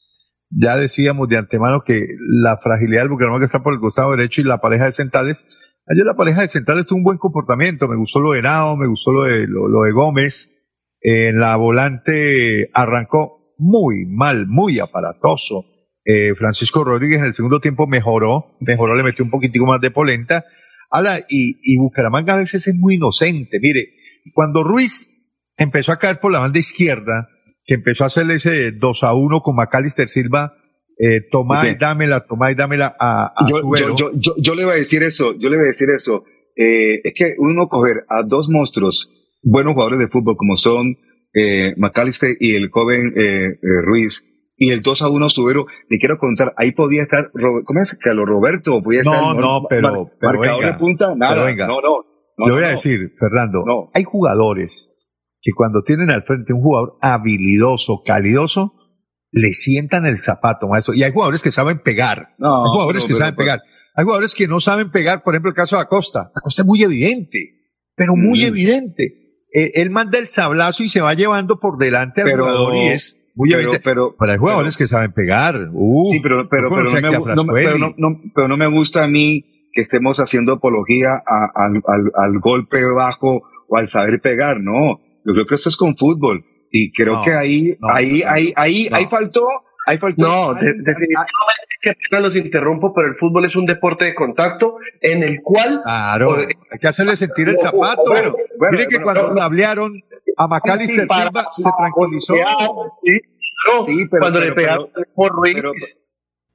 ya decíamos de antemano que la fragilidad del Bucaramanga está por el costado derecho y la pareja de centrales. Ayer la pareja de centrales tuvo un buen comportamiento, me gustó lo de Nao, me gustó lo de, lo, lo de Gómez. En la volante arrancó muy mal, muy aparatoso. Eh, Francisco Rodríguez en el segundo tiempo mejoró, mejoró, le metió un poquitico más de polenta. Ala, y, y Bucaramanga a veces es muy inocente. Mire, cuando Ruiz empezó a caer por la banda izquierda, que empezó a hacerle ese 2 a 1 con Macalister Silva, eh, tomá y dámela, tomá y dámela a, a yo, Suero. yo, yo, yo, yo le voy a decir eso, yo le voy a decir eso. Eh, es que uno coger a dos monstruos, buenos jugadores de fútbol como son eh, McAllister y el joven eh, eh, Ruiz, y el 2 a 1 Subero, le quiero contar, ahí podía estar, ¿cómo es? Carlos Roberto, podía No, estar. no, pero- pero marcador venga, de punta, nada. pero venga. No, no. no, Le voy no, a no. decir, Fernando, No. hay jugadores que cuando tienen al frente un jugador habilidoso, calidoso, le sientan el zapato, maestro. Y hay jugadores que saben pegar. No, hay jugadores que saben pegar. Hay jugadores que no saben pegar, por ejemplo, el caso de Acosta. Acosta es muy evidente, pero muy Mm. evidente. Eh, él manda el sablazo y se va llevando por delante al Pero- jugador y es muy pero- evidente. pero- Pero hay jugadores que saben pegar. Uf, Sí, pero, pero, pero, no me, no pero, no, no- pero no me gusta a mí que estemos haciendo apología a- al, al- al golpe bajo o al saber pegar, no. Yo creo que esto es con fútbol. Y creo No, que ahí, no, ahí, no, ahí, ahí, no. ahí faltó, ahí faltó. No, de- definitivamente que los interrumpo, pero el fútbol es un deporte de contacto en el cual Claro, Por- hay que hacerle sentir el zapato. bueno, bueno, Mire que bueno, cuando hablaron a para- Silva se tranquilizó. Sí, no, Sí, pero- cuando pero- le pegaron por Ruiz, pero,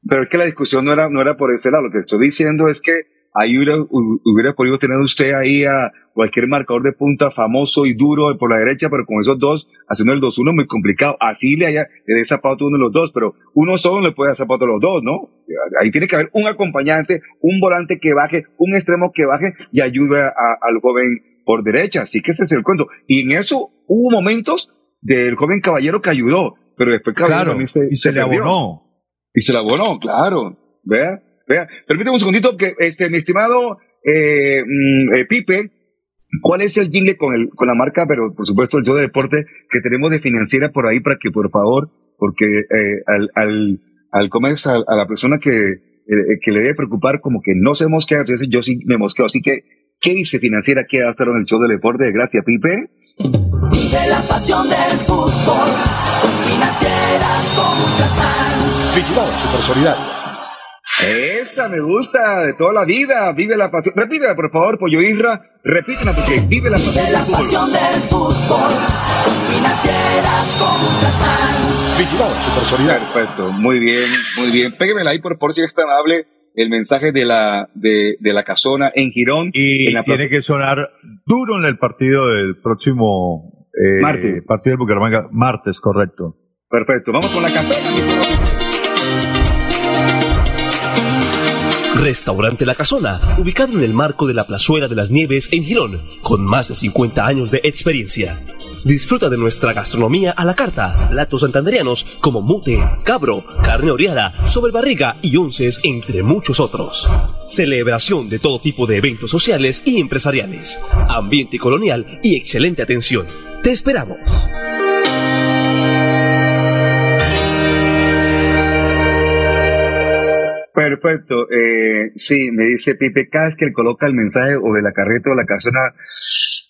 pero es que la discusión no era, no era por ese lado. Lo que estoy diciendo es que ahí hubiera, hu- hubiera podido tener usted ahí a cualquier marcador de punta famoso y duro por la derecha, pero con esos dos, haciendo el 2-1 muy complicado. Así le haya, le dé zapato uno de los dos, pero uno solo no le puede dar zapato a los dos, ¿no? Ahí tiene que haber un acompañante, un volante que baje, un extremo que baje y ayude a- al joven por derecha. Así que ese es el cuento. Y en eso hubo momentos del joven caballero que ayudó, pero después caballero Claro, se, y se, le perdió. abonó. Y se la abonó, claro. Vea, vea. Permíteme un segundito que, este, mi estimado eh, mm, eh, Pipe, ¿Cuál es el jingle con, el, con la marca, pero por supuesto el show de deporte que tenemos de financiera por ahí para que por favor, porque eh, al, al, al comercio, a, a la persona que, eh, que le debe preocupar como que no se mosquea, entonces yo sí me mosqueo. Así que, ¿qué dice financiera a estar en el show del deporte? Gracias, Pipe. Vive la pasión del fútbol con financiera como Ultrasan. Vigilado, super solidario. Esta me gusta de toda la vida. Vive la pasión. Repítela, por favor, Pollo Isra. Repítela porque vive la pasión Vive la del fútbol. pasión del fútbol con financiera como Ultrasan. Vigilado, super solidario. Perfecto, muy bien, muy bien. Péguemela ahí por, por si es tan amable el mensaje de la, de, de la casona en Girón. Y en la tiene que sonar duro en el partido del próximo eh, Martes. partido del Bucaramanga. Martes, correcto. Perfecto, vamos con la casona. Restaurante La Casona, ubicado en el marco de la Plazuela de las Nieves en Girón, con más de 50 años de experiencia. Disfruta de nuestra gastronomía a la carta, platos santanderianos como mute, cabro, carne oreada, sobrebarriga y onces, entre muchos otros. Celebración de todo tipo de eventos sociales y empresariales. Ambiente colonial y excelente atención. Te esperamos. Perfecto. Eh, sí, me dice Pipe, cada vez que él coloca el mensaje o de la carreta o la casona,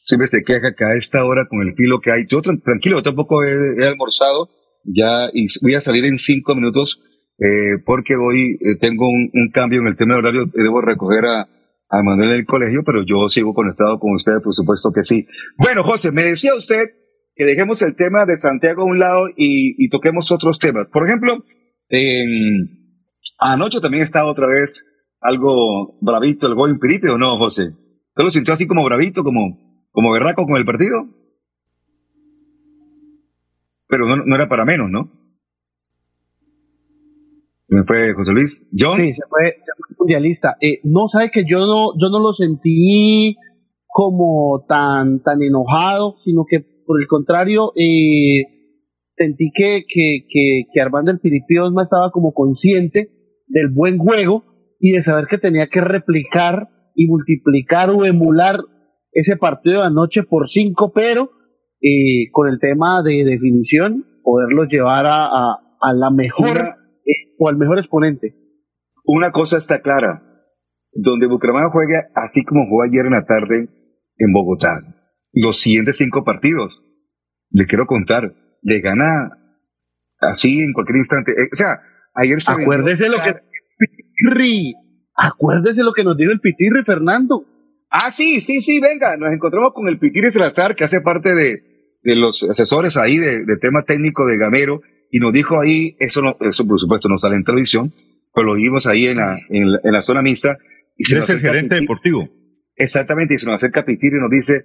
siempre se queja que a esta hora con el filo que hay. Yo tran- tranquilo, yo tampoco he, almorzado ya voy a salir en cinco minutos eh, porque hoy eh, tengo un, cambio en el tema de horario. Debo recoger a, a Manuel en el colegio, pero yo sigo conectado con ustedes, por supuesto que sí. Bueno, José, me decía usted que dejemos el tema de Santiago a un lado y, toquemos otros temas. Por ejemplo, en... Anoche también estaba otra vez algo bravito el Going Piripe, ¿o no, José? ¿Usted lo sintió así como bravito, como, como berraco con el partido? Pero no, no era para menos, ¿no? Se fue José Luis. ¿John? Sí, se fue, mundialista. Eh, no, sabe que yo no, yo no lo sentí como tan, tan enojado, sino que por el contrario, eh, sentí que, que, que, Armando el Filipe Osma estaba como consciente del buen juego y de saber que tenía que replicar y multiplicar o emular ese partido de anoche por cinco, pero eh, con el tema de definición, poderlo llevar a, a, a la mejor Una- eh, o al mejor exponente. Una cosa está clara. Donde Bucaramanga juega así como jugó ayer en la tarde en Bogotá. Los siguientes cinco partidos, le quiero contar, le gana así en cualquier instante. Eh, o sea, ayer se Acuérdese lo que Pitirri, acuérdese lo que nos dijo el Pitirri, Fernando. Ah, sí, sí, sí, venga, nos encontramos con el Pitiri Salazar, que hace parte de, de los asesores ahí de, de tema técnico de Gamero, y nos dijo ahí, eso no, eso por supuesto no sale en televisión, pero lo vimos ahí en la, en la, en la zona mixta. Y se Él nos es el gerente Pitiri- deportivo. Exactamente, y se nos acerca Pitiri y nos dice,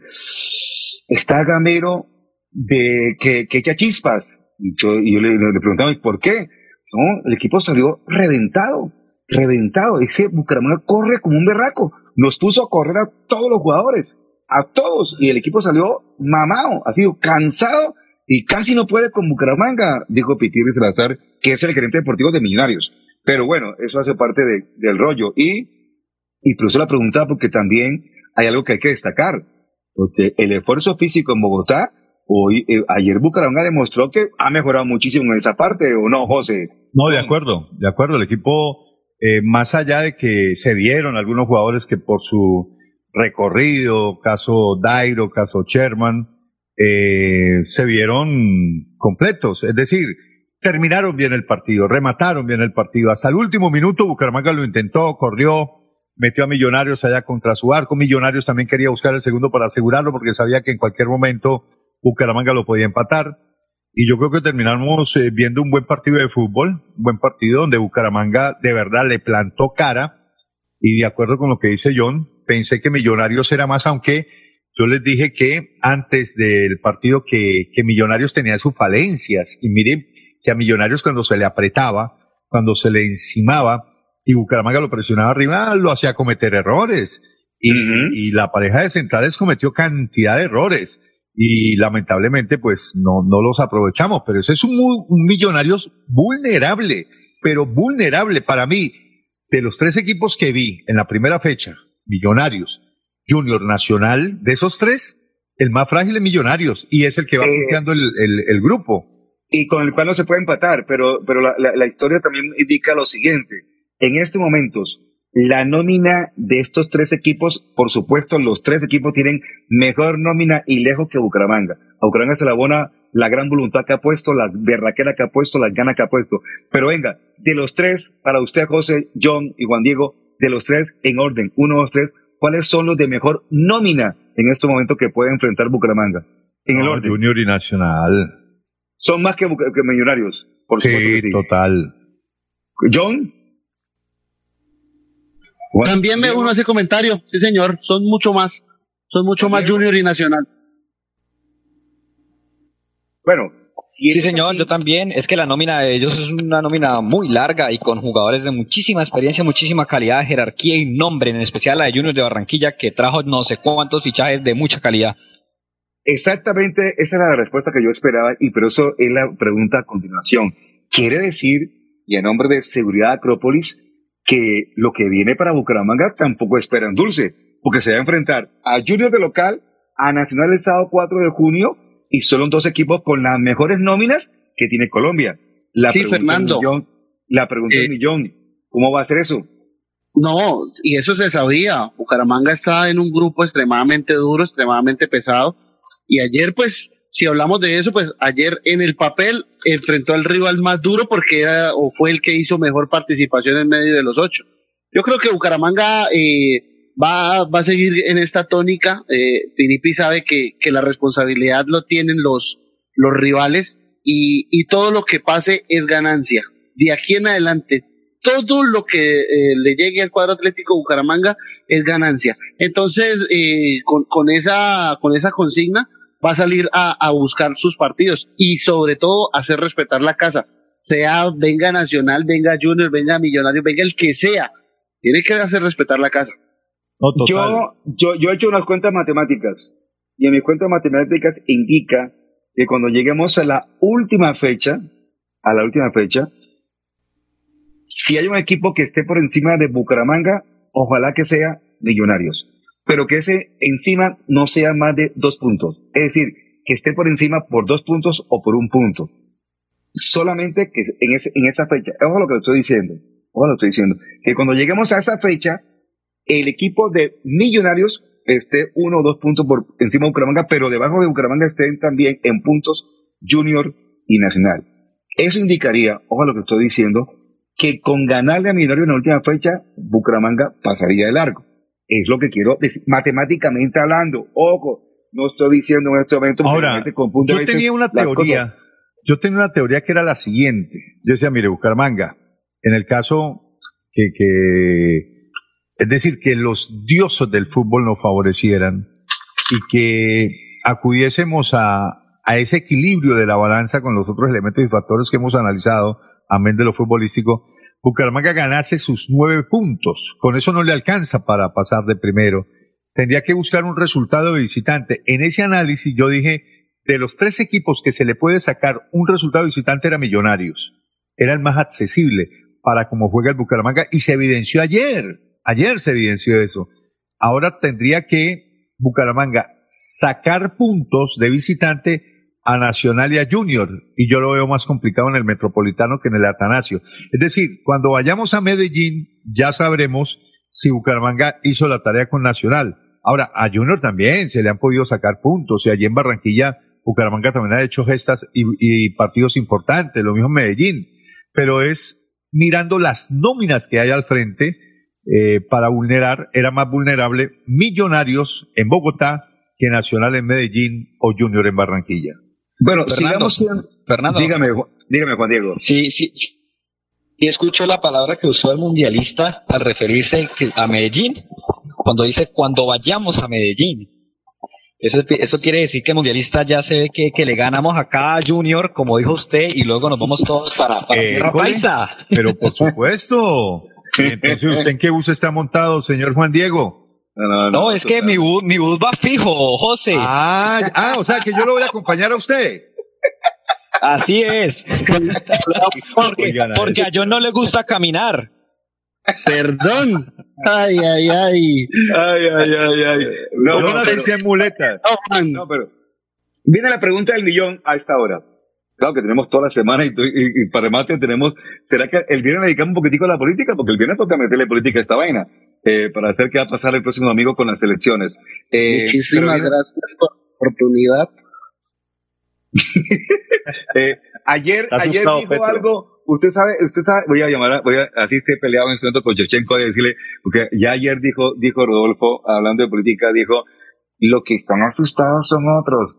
está Gamero de que, que echa chispas. Y yo, y yo le, le preguntaba, ¿y por qué? No, el equipo salió reventado, reventado. Ese Bucaramanga corre como un berraco. Nos puso a correr a todos los jugadores, a todos. Y el equipo salió mamado, ha sido cansado y casi no puede con Bucaramanga, dijo Pitiri Salazar, que es el gerente deportivo de Millonarios. Pero bueno, eso hace parte de- del rollo. Y, eso la preguntaba, porque también hay algo que hay que destacar. Porque el esfuerzo físico en Bogotá, hoy, eh, ayer Bucaramanga demostró que ha mejorado muchísimo en esa parte, ¿o no, José? No, de acuerdo, de acuerdo. El equipo, eh, más allá de que se dieron algunos jugadores que por su recorrido, caso Dairo, caso Sherman, eh, se vieron completos. Es decir, terminaron bien el partido, remataron bien el partido. Hasta el último minuto Bucaramanga lo intentó, corrió, metió a Millonarios allá contra su arco. Millonarios también quería buscar el segundo para asegurarlo porque sabía que en cualquier momento Bucaramanga lo podía empatar. Y yo creo que terminamos eh, viendo un buen partido de fútbol, un buen partido donde Bucaramanga de verdad le plantó cara. Y de acuerdo con lo que dice John, pensé que Millonarios era más, aunque yo les dije que antes del partido que, que Millonarios tenía sus falencias. Y miren que a Millonarios cuando se le apretaba, cuando se le encimaba y Bucaramanga lo presionaba arriba, lo hacía cometer errores. Y, y la pareja de centrales cometió cantidad de errores y lamentablemente pues no, no los aprovechamos, pero ese es un, un Millonarios vulnerable, pero vulnerable para mí. De los tres equipos que vi en la primera fecha, Millonarios, Junior Nacional, de esos tres, el más frágil es Millonarios y es el que va Eh, bloqueando el, el- el grupo. y con el cual no se puede empatar, pero, pero la, la- la historia también indica lo siguiente. En estos momentos, la nómina de estos tres equipos, por supuesto, los tres equipos tienen mejor nómina y lejos que Bucaramanga. A Bucaramanga se la abona la gran voluntad que ha puesto, la berraquera que ha puesto, las ganas que ha puesto. Pero venga, de los tres, para usted, José, John y Juan Diego, de los tres en orden, uno, dos, tres, ¿cuáles son los de mejor nómina en este momento que puede enfrentar Bucaramanga? En el orden. Junior y Nacional. Son más que, que Millonarios, por supuesto que sí. total. John. También me uno ese comentario, sí señor, son mucho más, son mucho más Junior y Nacional. Bueno, Sí, señor, yo también. Es que la nómina de ellos es una nómina muy larga y con jugadores de muchísima experiencia, muchísima calidad, jerarquía y nombre, en especial la de Junior de Barranquilla, que trajo no sé cuántos fichajes de mucha calidad. Exactamente, esa era la respuesta que yo esperaba y por eso es la pregunta a continuación. Quiere decir, y en nombre de Seguridad Acrópolis, que lo que viene para Bucaramanga tampoco esperan dulce, porque se va a enfrentar a Junior de local, a Nacional el sábado 4 de junio y son dos equipos con las mejores nóminas que tiene Colombia. La Sí, pregunta del Fernando. millón, la pregunta del Eh, millón, ¿cómo va a ser eso? No, y eso se sabía. Bucaramanga está en un grupo extremadamente duro, extremadamente pesado. Y ayer, pues, si hablamos de eso, pues ayer en el papel enfrentó al rival más duro porque era o fue el que hizo mejor participación en medio de los ocho. Yo creo que Bucaramanga eh, va, va a seguir en esta tónica. Eh, sabe que, que la responsabilidad lo tienen los, los rivales y, y todo lo que pase es ganancia. De aquí en adelante, todo lo que eh, le llegue al cuadro atlético Bucaramanga es ganancia. Entonces, eh, con, con, esa, con esa consigna va a salir a, a buscar sus partidos y sobre todo hacer respetar la casa. Sea venga Nacional, venga Junior, venga Millonario, venga el que sea. Tiene que hacer respetar la casa. Yo, yo, yo he hecho unas cuentas matemáticas y en mis cuentas matemáticas indica que cuando lleguemos a la última fecha, a la última fecha, si hay un equipo que esté por encima de Bucaramanga, ojalá que sea Millonarios, pero que ese encima no sea más de dos puntos. Es decir, que esté por encima por dos puntos o por un punto. Solamente que en, ese, en esa fecha, ojo lo que estoy diciendo, ojo lo que estoy diciendo, que cuando lleguemos a esa fecha, el equipo de Millonarios esté uno o dos puntos por encima de Bucaramanga, pero debajo de Bucaramanga estén también en puntos Junior y Nacional. Eso indicaría, ojo lo que estoy diciendo, que con ganarle a Millonarios en la última fecha, Bucaramanga pasaría de largo. Es lo que quiero decir, matemáticamente hablando. Ojo, no estoy diciendo en este momento. Ahora, yo tenía una teoría, yo tenía una teoría que era la siguiente. Yo decía, mire, Bucaramanga, en el caso que, que, es decir, que los dioses del fútbol nos favorecieran y que acudiésemos a, a ese equilibrio de la balanza con los otros elementos y factores que hemos analizado, amén de lo futbolístico, Bucaramanga ganase sus nueve puntos. Con eso no le alcanza para pasar de primero. Tendría que buscar un resultado de visitante. En ese análisis yo dije, de los tres equipos que se le puede sacar un resultado de visitante era Millonarios. Era el más accesible para cómo juega el Bucaramanga y se evidenció ayer. Ayer se evidenció eso. Ahora tendría que Bucaramanga sacar puntos de visitante a Nacional y a Junior, y yo lo veo más complicado en el Metropolitano que en el Atanasio. Es decir, cuando vayamos a Medellín, ya sabremos si Bucaramanga hizo la tarea con Nacional. Ahora, a Junior también se le han podido sacar puntos, y allí en Barranquilla, Bucaramanga también ha hecho gestas y, partidos importantes, lo mismo en Medellín, pero es mirando las nóminas que hay al frente eh, para vulnerar, era más vulnerable Millonarios en Bogotá que Nacional en Medellín o Junior en Barranquilla. Bueno, Fernando, sigamos siendo- Fernando. Dígame, dígame, Juan Diego. Sí, sí, sí. Y escucho la palabra que usó el mundialista al referirse a Medellín, cuando dice cuando vayamos a Medellín. Eso, eso quiere decir que el mundialista ya se ve que, que le ganamos acá a Junior, como dijo usted, y luego nos vamos todos para, para Tierra. Paisa. Pero por supuesto. (laughs) Entonces, ¿usted en qué bus está montado, señor Juan Diego? No, es que mi bus, mi bus va fijo, José. Ah, ah, o sea que yo lo voy a acompañar a usted. Así es. porque, a porque a John no le gusta caminar. Perdón. Ay, ay, ay. Ay, ay, ay, ay. No, No, no, pero- en muletas. No, pero viene la pregunta del millón a esta hora. Claro que tenemos toda la semana y, y- y para remate tenemos, ¿será que el viernes le dedicamos un poquitico a la política? Porque el viernes toca meterle política a esta vaina, eh, para hacer qué va a pasar el próximo domingo con las elecciones. Eh, Muchísimas pero gracias por la oportunidad. (laughs) Eh, ayer, ayer dijo Petro. algo, usted sabe, usted sabe, voy a llamar, a- voy a, así esté peleado en este momento con Chechenko y decirle, porque ya ayer dijo, dijo Rodolfo, hablando de política, dijo, lo que están asustados son otros.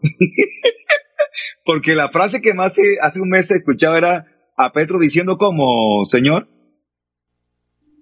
(laughs) porque la frase que más se- hace un mes se escuchaba era a Petro diciendo como, señor,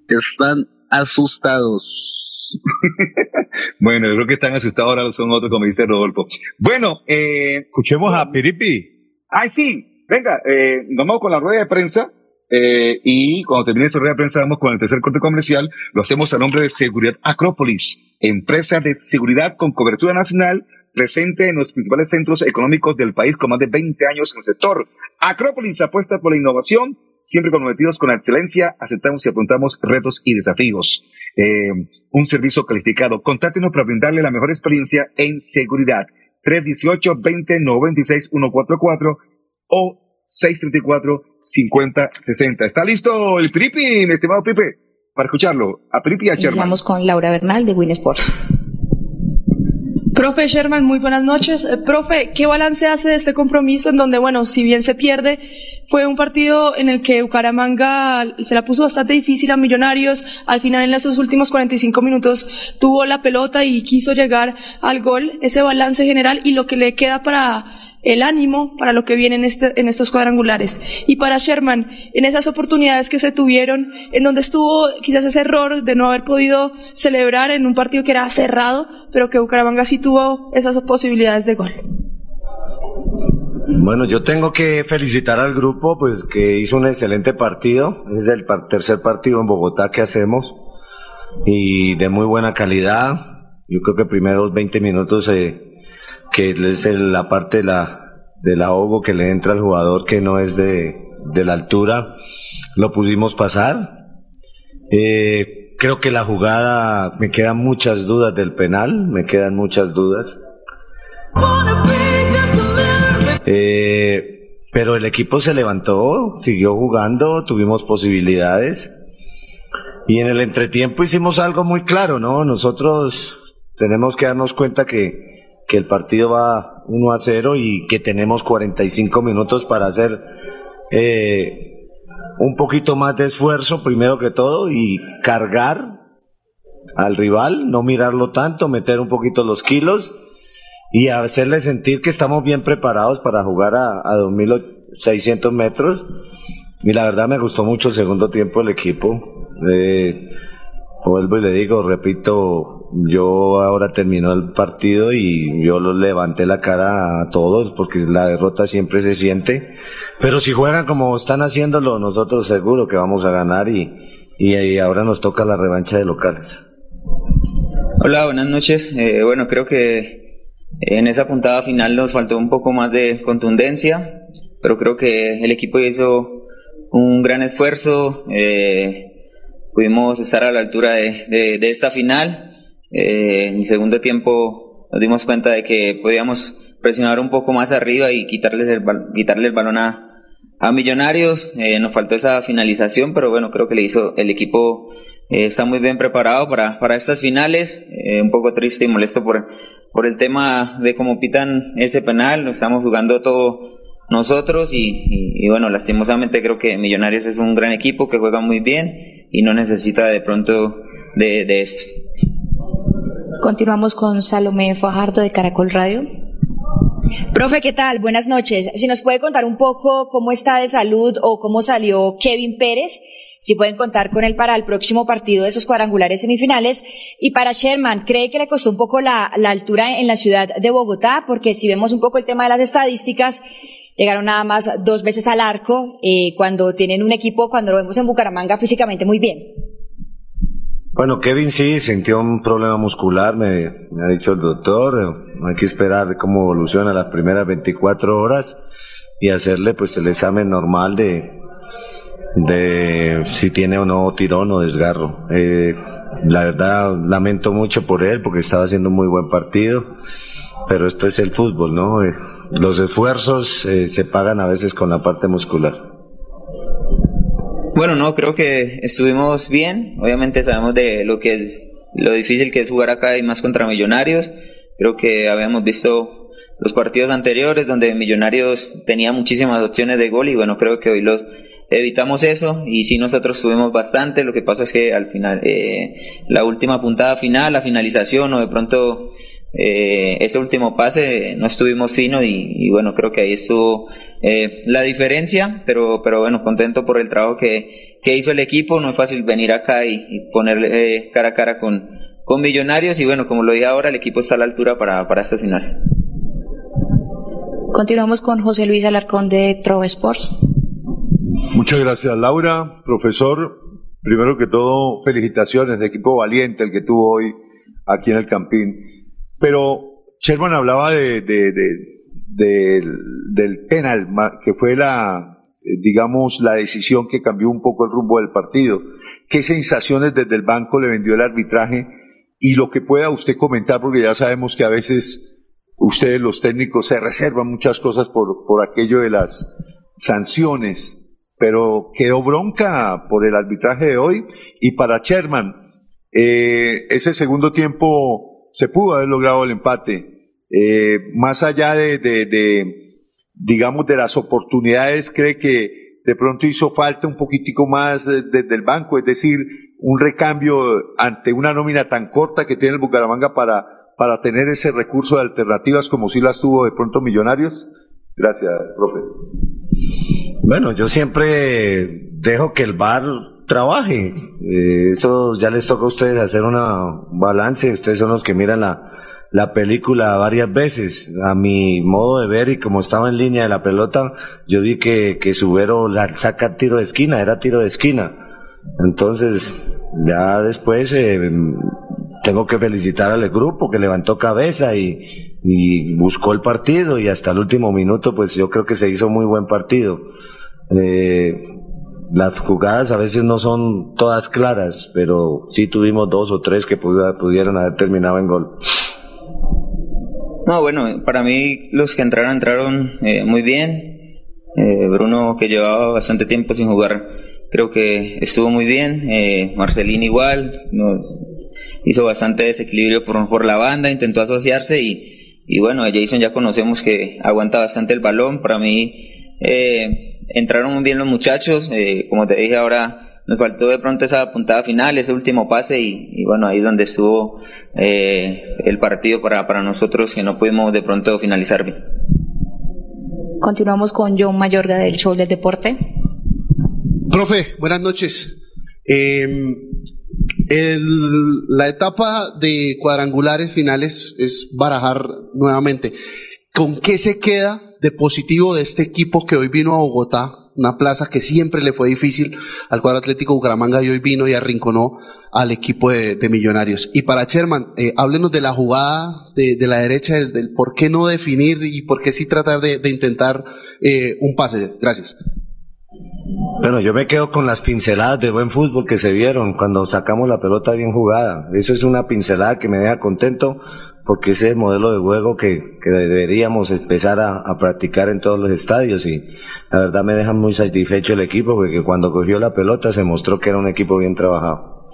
Están asustados. (laughs) bueno, yo creo que están asustados ahora son otros, como dice Rodolfo. Bueno, eh, Escuchemos a Piripi. Ay, sí, venga, eh, nos vamos con la rueda de prensa eh, y cuando termine esa rueda de prensa vamos con el tercer corte comercial. Lo hacemos a nombre de Seguridad Acrópolis, empresa de seguridad con cobertura nacional presente en los principales centros económicos del país con más de 20 años en el sector. Acrópolis apuesta por la innovación, siempre comprometidos con excelencia, aceptamos y apuntamos retos y desafíos. Eh, un servicio calificado. Contáctenos para brindarle la mejor experiencia en seguridad. 318-2096-144 o 634-5060. ¿Está listo el Pripi, mi estimado Pipe? Para escucharlo. A Pripi y a Sherman. Iniciamos con Laura Bernal de Win Sports. Profe Sherman, muy buenas noches. Eh, profe, ¿qué balance hace de este compromiso en donde, bueno, si bien se pierde, fue un partido en el que Bucaramanga se la puso bastante difícil a Millonarios. Al final, en esos últimos 45 minutos, tuvo la pelota y quiso llegar al gol. Ese balance general y lo que le queda para el ánimo para lo que viene en, este, en estos cuadrangulares. Y para Sherman, en esas oportunidades que se tuvieron, en donde estuvo quizás ese error de no haber podido celebrar en un partido que era cerrado, pero que Bucaramanga sí tuvo esas posibilidades de gol. Bueno, yo tengo que felicitar al grupo, pues que hizo un excelente partido. Es el tercer partido en Bogotá que hacemos y de muy buena calidad. Yo creo que primeros 20 minutos, eh, que es la parte de la, del ahogo que le entra al jugador que no es de, de la altura, lo pudimos pasar. Eh, creo que la jugada, me quedan muchas dudas del penal, me quedan muchas dudas. Eh, pero el equipo se levantó, siguió jugando, tuvimos posibilidades. Y en el entretiempo hicimos algo muy claro, ¿no? Nosotros tenemos que darnos cuenta que, que el partido va 1 a 0 y que tenemos 45 minutos para hacer eh, un poquito más de esfuerzo, primero que todo, y cargar al rival, no mirarlo tanto, meter un poquito los kilos y hacerle sentir que estamos bien preparados para jugar a, a 2.600 metros. Y la verdad me gustó mucho el segundo tiempo del equipo. Eh, vuelvo y le digo, repito, yo ahora terminó el partido y yo lo levanté la cara a todos porque la derrota siempre se siente. Pero si juegan como están haciéndolo, nosotros seguro que vamos a ganar y, y, y ahora nos toca la revancha de locales. Hola, buenas noches. Eh, bueno, creo que en esa puntada final nos faltó un poco más de contundencia, pero creo que el equipo hizo un gran esfuerzo. eh, pudimos estar a la altura de, de- de esta final. Eh, en el segundo tiempo nos dimos cuenta de que podíamos presionar un poco más arriba y quitarles el, quitarle el balón a, a Millonarios. Eh, nos faltó esa finalización, pero bueno, creo que le hizo el equipo eh, está muy bien preparado para, para estas finales. Eh, un poco triste y molesto por, por el tema de cómo pitan ese penal. Estamos jugando todo nosotros y, y- y bueno, lastimosamente creo que Millonarios es un gran equipo que juega muy bien y no necesita de pronto de, de esto. Continuamos con Salomé Fajardo de Caracol Radio. Profe, ¿qué tal? Buenas noches. Si nos puede contar un poco cómo está de salud o cómo salió Kevin Pérez, si pueden contar con él para el próximo partido de esos cuadrangulares semifinales. Y para Sherman, ¿cree que le costó un poco la, la altura en la ciudad de Bogotá? Porque si vemos un poco el tema de las estadísticas, llegaron nada más dos veces al arco, eh, cuando tienen un equipo, cuando lo vemos en Bucaramanga físicamente muy bien. Bueno, Kevin sí sintió un problema muscular, me, me ha dicho el doctor. eh, Hay que esperar cómo evoluciona las primeras 24 horas y hacerle pues el examen normal de, de si tiene o no tirón o desgarro. Eh, la verdad lamento mucho por él porque estaba haciendo un muy buen partido, pero esto es el fútbol, ¿no? Eh, los esfuerzos eh, se pagan a veces con la parte muscular. Bueno, no, creo que estuvimos bien. Obviamente sabemos de lo que es lo difícil que es jugar acá y más contra Millonarios. Creo que habíamos visto los partidos anteriores donde Millonarios tenía muchísimas opciones de gol y bueno, creo que hoy los evitamos eso y sí nosotros tuvimos bastante, lo que pasa es que al final eh, la última puntada final, la finalización o de pronto eh, ese último pase no estuvimos fino y, y bueno creo que ahí estuvo eh, la diferencia pero pero bueno contento por el trabajo que, que hizo el equipo no es fácil venir acá y, y ponerle eh, cara a cara con, con Millonarios y bueno como lo dije ahora el equipo está a la altura para, para este final Continuamos con José Luis Alarcón de Trove Sports. Muchas gracias, Laura. Profesor, primero que todo, felicitaciones al equipo valiente el que tuvo hoy aquí en el Campín. Pero Sherman hablaba de, de- de- del, del penal, que fue la, eh, digamos, la decisión que cambió un poco el rumbo del partido. ¿Qué sensaciones desde el banco le vendió el arbitraje? Y lo que pueda usted comentar, porque ya sabemos que a veces ustedes los técnicos se reservan muchas cosas por, por aquello de las sanciones, pero quedó bronca por el arbitraje de hoy y para Sherman, eh, ese segundo tiempo se pudo haber logrado el empate. Eh, más allá de, digamos, de las oportunidades, cree que de pronto hizo falta un poquitico más eh, desde el banco, es decir, un recambio ante una nómina tan corta que tiene el Bucaramanga para, para tener ese recurso de alternativas como si las tuvo de pronto Millonarios. Gracias, profe. Bueno, yo siempre dejo que el bar trabaje. Eh, eso ya les toca a ustedes hacer un balance. Ustedes son los que miran la, la película varias veces. A mi modo de ver y como estaba en línea de la pelota, yo vi que, que Subero la saca tiro de esquina, era tiro de esquina. Entonces, ya después eh, tengo que felicitar al grupo que levantó cabeza y, y buscó el partido y hasta el último minuto pues yo creo que se hizo muy buen partido. Eh, las jugadas a veces no son todas claras, pero sí tuvimos dos o tres que pudieron haber terminado en gol. No, bueno, para mí los que entraron entraron eh, muy bien. Eh, Bruno, que llevaba bastante tiempo sin jugar, creo que estuvo muy bien. Eh, Marcelín igual, nos hizo bastante desequilibrio por, por la banda, intentó asociarse y, y bueno, a Jason ya conocemos que aguanta bastante el balón. Para mí eh, entraron muy bien los muchachos, eh, como te dije ahora. Nos faltó de pronto esa puntada final, ese último pase y, y bueno, ahí es donde estuvo eh, el partido para, para nosotros que no pudimos de pronto finalizar bien. Continuamos con John Mayorga del Show del Deporte. Profe, buenas noches. Eh, el- la etapa de cuadrangulares finales es barajar nuevamente. ¿Con qué se queda de positivo de este equipo que hoy vino a Bogotá? Una plaza que siempre le fue difícil al cuadro Atlético Bucaramanga y hoy vino y arrinconó al equipo de, Millonarios. Y para Sherman, eh, háblenos de la jugada de, la derecha, del, por qué no definir y por qué sí tratar de, de intentar eh, un pase. Gracias. Bueno, yo me quedo con las pinceladas de buen fútbol que se vieron cuando sacamos la pelota bien jugada. Eso es una pincelada que me deja contento porque ese es el modelo de juego que, que deberíamos empezar a, a practicar en todos los estadios y la verdad me deja muy satisfecho el equipo porque cuando cogió la pelota se mostró que era un equipo bien trabajado.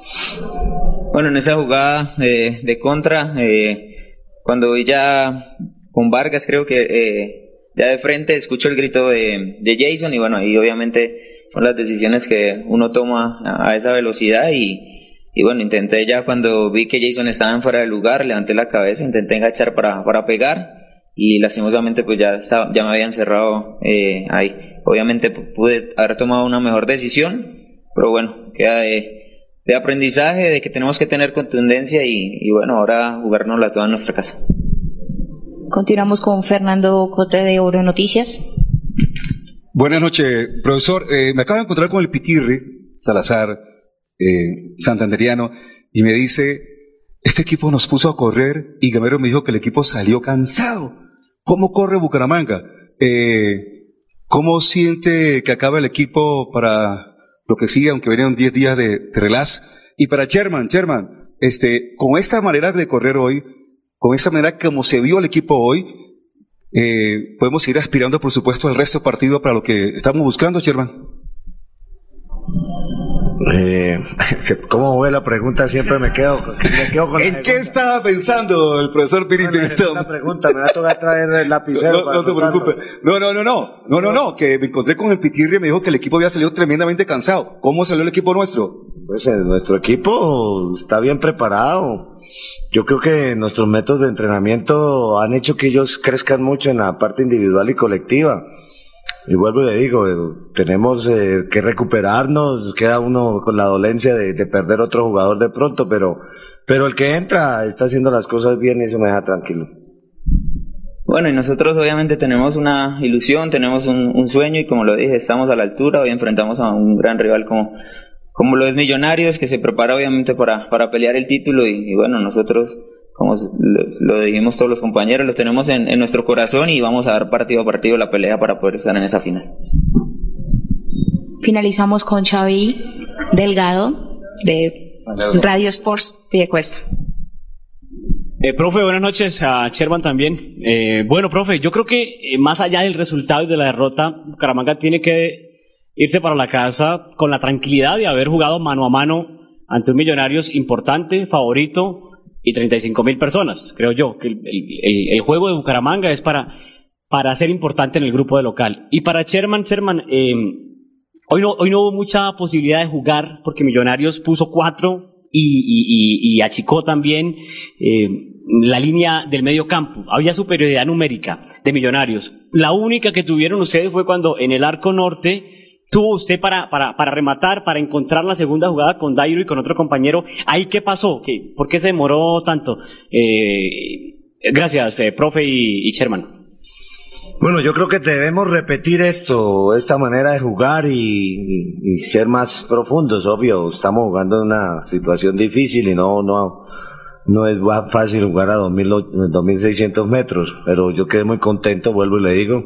Bueno, en esa jugada eh, de contra, eh, cuando ya con Vargas, creo que eh, ya de frente escucho el grito de, de Jason y bueno, ahí obviamente son las decisiones que uno toma a, a esa velocidad y, y bueno, intenté ya cuando vi que Jason estaba en fuera de lugar, levanté la cabeza, intenté enganchar para, para pegar y lastimosamente pues ya, ya me habían cerrado eh, ahí. Obviamente pu- pude haber tomado una mejor decisión, pero bueno, queda de, de aprendizaje, de que tenemos que tener contundencia y, y bueno, ahora jugárnosla toda en nuestra casa. Continuamos con Fernando Cote de Oro Noticias. Buenas noches, profesor. Eh, me acabo de encontrar con el Pitirri, Salazar, eh, santanderiano, y me dice, este equipo nos puso a correr y Gamero me dijo que el equipo salió cansado. ¿Cómo corre Bucaramanga? Eh, ¿Cómo siente que acaba el equipo para lo que sigue, aunque vienen 10 días de, de relax. Y para Sherman, Sherman, este, con esta manera de correr hoy, con esta manera como se vio el equipo hoy, eh, podemos seguir aspirando, por supuesto, al resto del partido para lo que estamos buscando, Sherman. Eh, (laughs) ¿Cómo fue la pregunta? Siempre me quedo, me quedo con ¿En qué estaba pensando el profesor Piri Una pregunta, me va a tocar traer el lapicero. No, no te preocupes. No, no, no, no, no, no, no, que me encontré con el Pitirri y me dijo que el equipo había salido tremendamente cansado. ¿Cómo salió el equipo nuestro? Pues eh, nuestro equipo está bien preparado. Yo creo que nuestros métodos de entrenamiento han hecho que ellos crezcan mucho en la parte individual y colectiva. Y vuelvo y le digo, eh, tenemos eh, que recuperarnos, queda uno con la dolencia de, de perder otro jugador de pronto, pero, pero el que entra está haciendo las cosas bien y eso me deja tranquilo. Bueno, y nosotros obviamente tenemos una ilusión, tenemos un, sueño y como lo dije, estamos a la altura, hoy enfrentamos a un gran rival como, como lo es Millonarios, que se prepara obviamente para, para pelear el título y bueno, nosotros, como lo, lo dijimos todos los compañeros, lo tenemos en, en nuestro corazón y vamos a dar partido a partido la pelea para poder estar en esa final. Finalizamos con Xavi Delgado de Radio Sports Piedecuesta. Eh, profe, buenas noches. A Sherman también. Eh, bueno, profe, yo creo que eh, más allá del resultado y de la derrota, Bucaramanga tiene que irse para la casa con la tranquilidad de haber jugado mano a mano ante un Millonarios importante, favorito y 35 mil personas. Creo yo que el, el- juego de Bucaramanga es para, para ser importante en el grupo de local. Y para Sherman, Sherman, eh, hoy, no, hoy no hubo mucha posibilidad de jugar porque Millonarios puso cuatro y, achicó también eh, la línea del medio campo. Había superioridad numérica de Millonarios. La única que tuvieron ustedes fue cuando en el arco norte tuvo usted para, para, para rematar, para encontrar la segunda jugada con Dairo y con otro compañero. ¿Ahí qué pasó? ¿Qué, ¿Por qué se demoró tanto? Eh, gracias, eh, profe y, y Sherman. Bueno, yo creo que debemos repetir esto, esta manera de jugar y, y- y ser más profundos, obvio. Estamos jugando en una situación difícil y no, no, no es fácil jugar a 2000 o- 2.600 metros, pero yo quedé muy contento, vuelvo y le digo.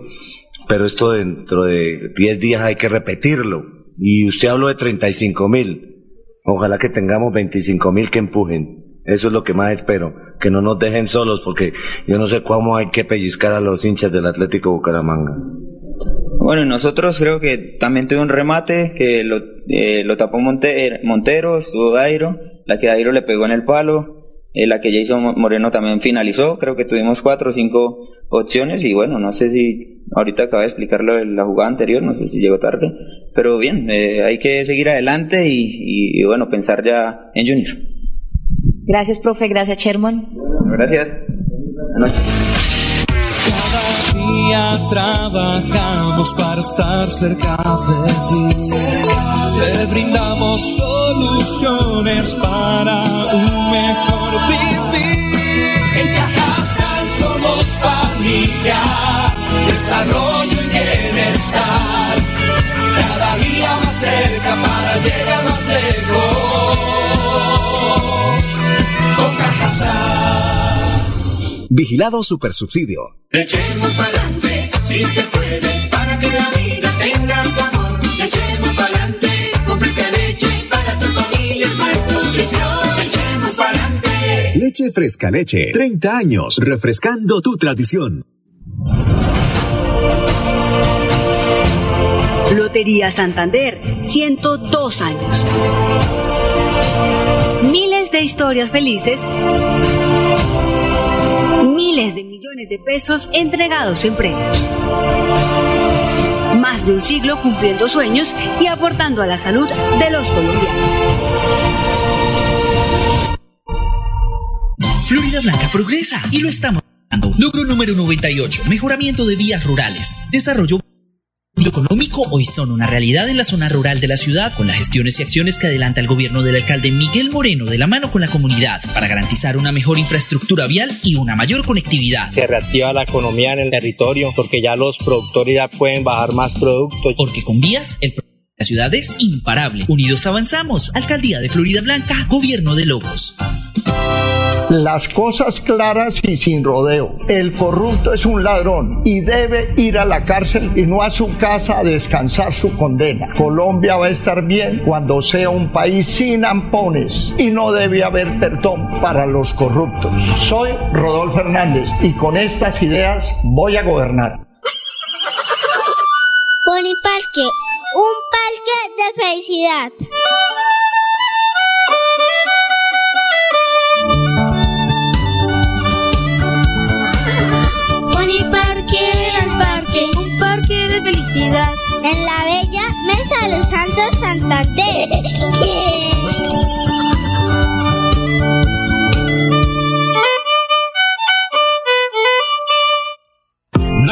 Pero esto dentro de 10 días hay que repetirlo. Y usted habló de 35 mil. Ojalá que tengamos 25 mil que empujen. Eso es lo que más espero. Que no nos dejen solos porque yo no sé cómo hay que pellizcar a los hinchas del Atlético Bucaramanga. Bueno, nosotros creo que también tuve un remate que lo, eh, lo tapó Monte- Montero, estuvo Dairo, la que Dairo le pegó en el palo, eh, la que Jason Mo- Moreno también finalizó, creo que tuvimos cuatro o cinco opciones y bueno, no sé si ahorita acaba de explicar lo de la jugada anterior, no sé si llegó tarde, pero bien, eh, hay que seguir adelante y, y, y, bueno, pensar ya en Junior. Gracias, profe. Gracias, Sherman. Gracias. Buenas noches. Cada día trabajamos para estar cerca de ti. Te brindamos soluciones para un mejor vivir. En Cajasal somos familia, desarrollo y bienestar. Cada día más cerca para llegar más lejos. Con Cajasal. Vigilado Supersubsidio. Echemos pa'lante, si se puede, para que la vida tenga sabor. Echemos pa'lante, con fresca leche, para tu familia es más nutrición. Echemos pa'lante. Leche Fresca Leche. 30 años refrescando tu tradición. Lotería Santander, 102 años. Miles de historias felices. Miles de millones de pesos entregados en premios. Más de un siglo cumpliendo sueños y aportando a la salud de los colombianos. Florida Blanca progresa y lo estamos. Logro número 98, mejoramiento de vías rurales. Desarrollo económico hoy son una realidad en la zona rural de la ciudad con las gestiones y acciones que adelanta el gobierno del alcalde Miguel Moreno de la mano con la comunidad para garantizar una mejor infraestructura vial y una mayor conectividad. Se reactiva la economía en el territorio porque ya los productores ya pueden bajar más productos. Porque con vías el la ciudad es imparable. Unidos avanzamos. Alcaldía de Florida Blanca, Gobierno de Lobos. Las cosas claras y sin rodeo. El corrupto es un ladrón y debe ir a la cárcel y no a su casa a descansar su condena. Colombia va a estar bien cuando sea un país sin ampones y no debe haber perdón para los corruptos. Soy Rodolfo Hernández y con estas ideas voy a gobernar. Parque, un parque de felicidad. Felicidad. En la bella Mesa de los Santos Santander. (laughs)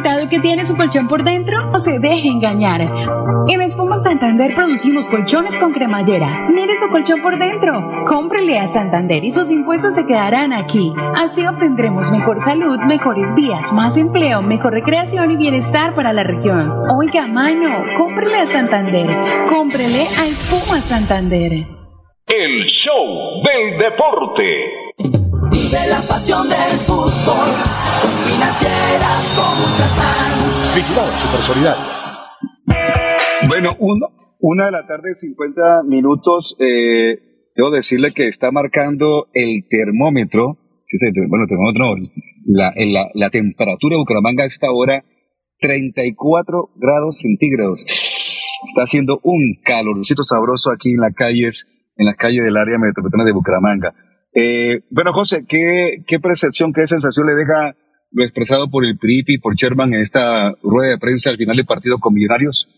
Preguntado qué tiene su colchón por dentro? No se deje engañar. En Espuma Santander producimos colchones con cremallera. Mire su colchón por dentro. Cómprele a Santander y sus impuestos se quedarán aquí. Así obtendremos mejor salud, mejores vías, más empleo, mejor recreación y bienestar para la región. Oiga, mano, cómprele a Santander. Cómprele a Espuma Santander. El show del deporte. Vive la pasión del fútbol con financiera como Ultrasan. Vigilado Super Solidario. Bueno, uno, una de la tarde, 50 minutos. Eh, debo decirle que está marcando el termómetro. Sí, sí, bueno, el termómetro, no, la, la, la temperatura de Bucaramanga a esta hora, 34 grados centígrados. Está haciendo un calorcito sabroso aquí en las calles, en las calles del área metropolitana de Bucaramanga. Eh, bueno, José, ¿qué, ¿qué percepción, qué sensación le deja lo expresado por el PRIP y por Sherman en esta rueda de prensa al final del partido con Millonarios?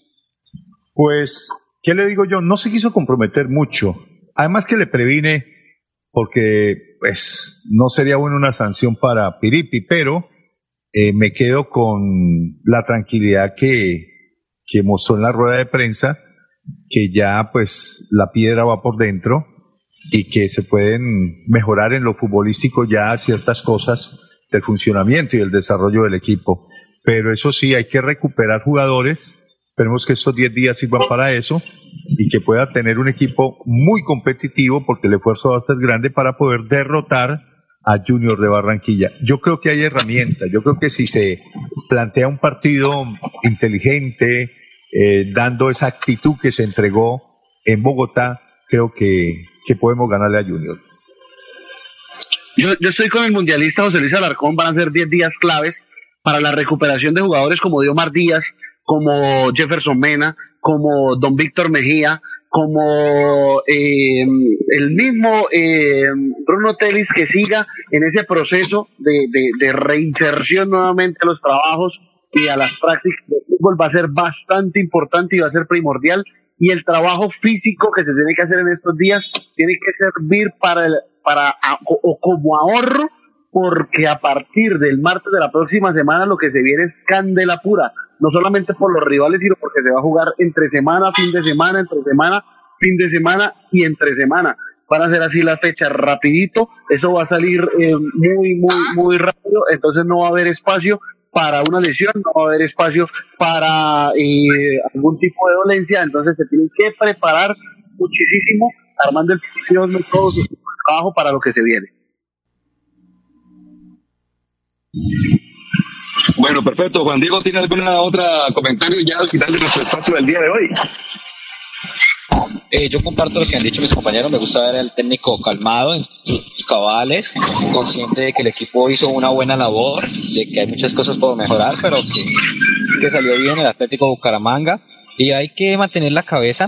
Pues, ¿qué le digo yo? No se quiso comprometer mucho. Además que le previne, porque pues no sería bueno una sanción para Piripi, pero eh, me quedo con la tranquilidad que, que mostró en la rueda de prensa, que ya pues la piedra va por dentro y que se pueden mejorar en lo futbolístico ya ciertas cosas del funcionamiento y el desarrollo del equipo. Pero eso sí, hay que recuperar jugadores. Esperemos que estos 10 días sirvan para eso y que pueda tener un equipo muy competitivo porque el esfuerzo va a ser grande para poder derrotar a Junior de Barranquilla. Yo creo que hay herramientas. Yo creo que si se plantea un partido inteligente, eh, dando esa actitud que se entregó en Bogotá, creo que, que podemos ganarle a Junior. Yo, estoy con el mundialista José Luis Alarcón, van a ser 10 días claves para la recuperación de jugadores como Diomar Díaz, como Jefferson Mena, como Don Víctor Mejía, como eh, el mismo eh, Bruno Telis que siga en ese proceso de, de, de reinserción nuevamente a los trabajos y a las prácticas de fútbol va a ser bastante importante y va a ser primordial y el trabajo físico que se tiene que hacer en estos días tiene que servir para, el, para a- o, como ahorro porque a partir del martes de la próxima semana lo que se viene es candela pura, no solamente por los rivales, sino porque se va a jugar entre semana, fin de semana, entre semana, fin de semana y entre semana. Van a ser así las fechas rapidito, eso va a salir eh, muy, muy, muy rápido, entonces no va a haber espacio para una lesión, no va a haber espacio para eh, algún tipo de dolencia, entonces se tienen que preparar muchísimo, armando el todo su trabajo para lo que se viene. Bueno, perfecto. Juan Diego, ¿tiene alguna otra comentario ya al final de nuestro espacio del día de hoy? Eh, yo comparto lo que han dicho mis compañeros. Me gusta ver al técnico calmado en sus cabales, consciente de que el equipo hizo una buena labor, de que hay muchas cosas por mejorar, pero que, que salió bien el Atlético Bucaramanga. Y hay que mantener la cabeza,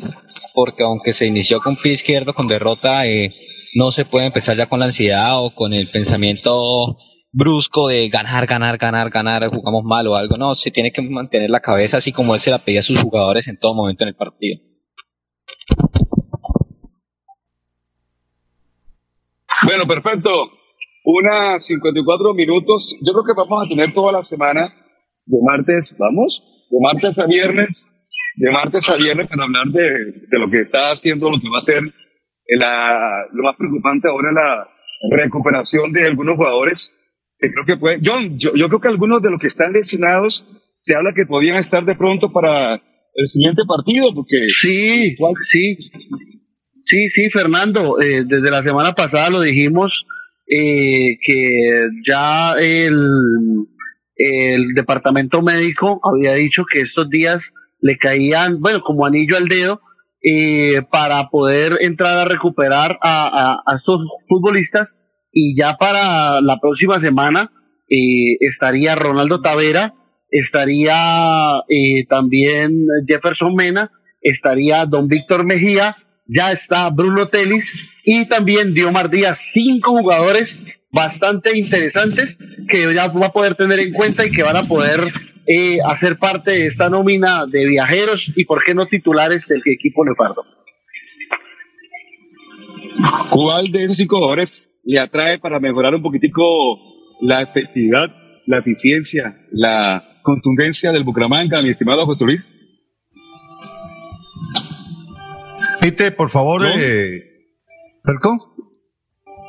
porque aunque se inició con pie izquierdo, con derrota, eh, no se puede empezar ya con la ansiedad o con el pensamiento brusco de ganar, ganar, ganar, ganar, jugamos mal o algo. No, se tiene que mantener la cabeza así como él se la pedía a sus jugadores en todo momento en el partido. Bueno, perfecto. Una 54 minutos. Yo creo que vamos a tener toda la semana de martes, vamos, de martes a viernes, de martes a viernes para hablar de, de lo que está haciendo, lo que va a ser la, lo más preocupante ahora la recuperación de algunos jugadores. Que creo que puede, John, yo, yo creo que algunos de los que están lesionados se habla que podían estar de pronto para el siguiente partido, porque sí, sí, sí, sí, Fernando, eh, desde la semana pasada lo dijimos eh, que ya el, departamento médico había dicho que estos días le caían, bueno, como anillo al dedo eh, para poder entrar a recuperar a, a, estos futbolistas. Y ya para la próxima semana eh, estaría Ronaldo Tavera, estaría eh, también Jefferson Mena, estaría Don Víctor Mejía, ya está Bruno Telis y también Diomar Díaz, cinco jugadores bastante interesantes que ya va a poder tener en cuenta y que van a poder eh, hacer parte de esta nómina de viajeros y por qué no titulares del equipo Leopardo. ¿Cuál de esos cinco jugadores le atrae para mejorar un poquitico la efectividad, la eficiencia, la contundencia del Bucaramanga, mi estimado José Luis? Pite, por favor, eh,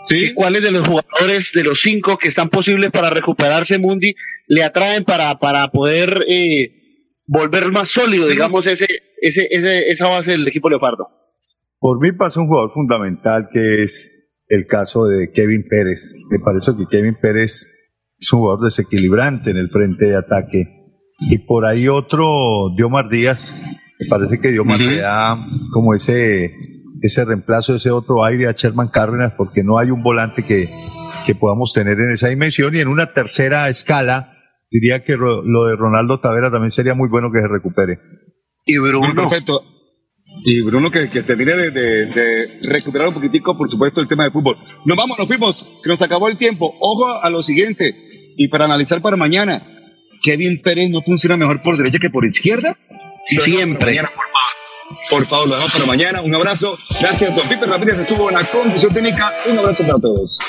¿Sí? ¿Cuáles de los jugadores de los cinco que están posibles para recuperarse Mundi le atraen para, para poder eh, volver más sólido, digamos, ese, ese, ese, esa base del equipo Leopardo? Por mí pasa un jugador fundamental que es el caso de Kevin Pérez. Me parece que Kevin Pérez es un jugador desequilibrante en el frente de ataque. Y por ahí otro, Diomar Díaz, parece que Diomar le da como ese, ese reemplazo, ese otro aire a Sherman Cárdenas, porque no hay un volante que, que podamos tener en esa dimensión. Y en una tercera escala, diría que lo de Ronaldo Tavera también sería muy bueno que se recupere. Y Bruno. Perfecto. Y Bruno que, que termine de, de, de, recuperar un poquitico, por supuesto, el tema de fútbol. Nos vamos, nos fuimos, se nos acabó el tiempo. Ojo a lo siguiente, y para analizar para mañana, ¿Kevin Pérez no funciona mejor por derecha que por izquierda? Siempre. Mañana, por, favor. por favor, lo dejamos para mañana. Un abrazo. Gracias, don Pipe Ramírez estuvo en la conducción técnica. Un abrazo para todos.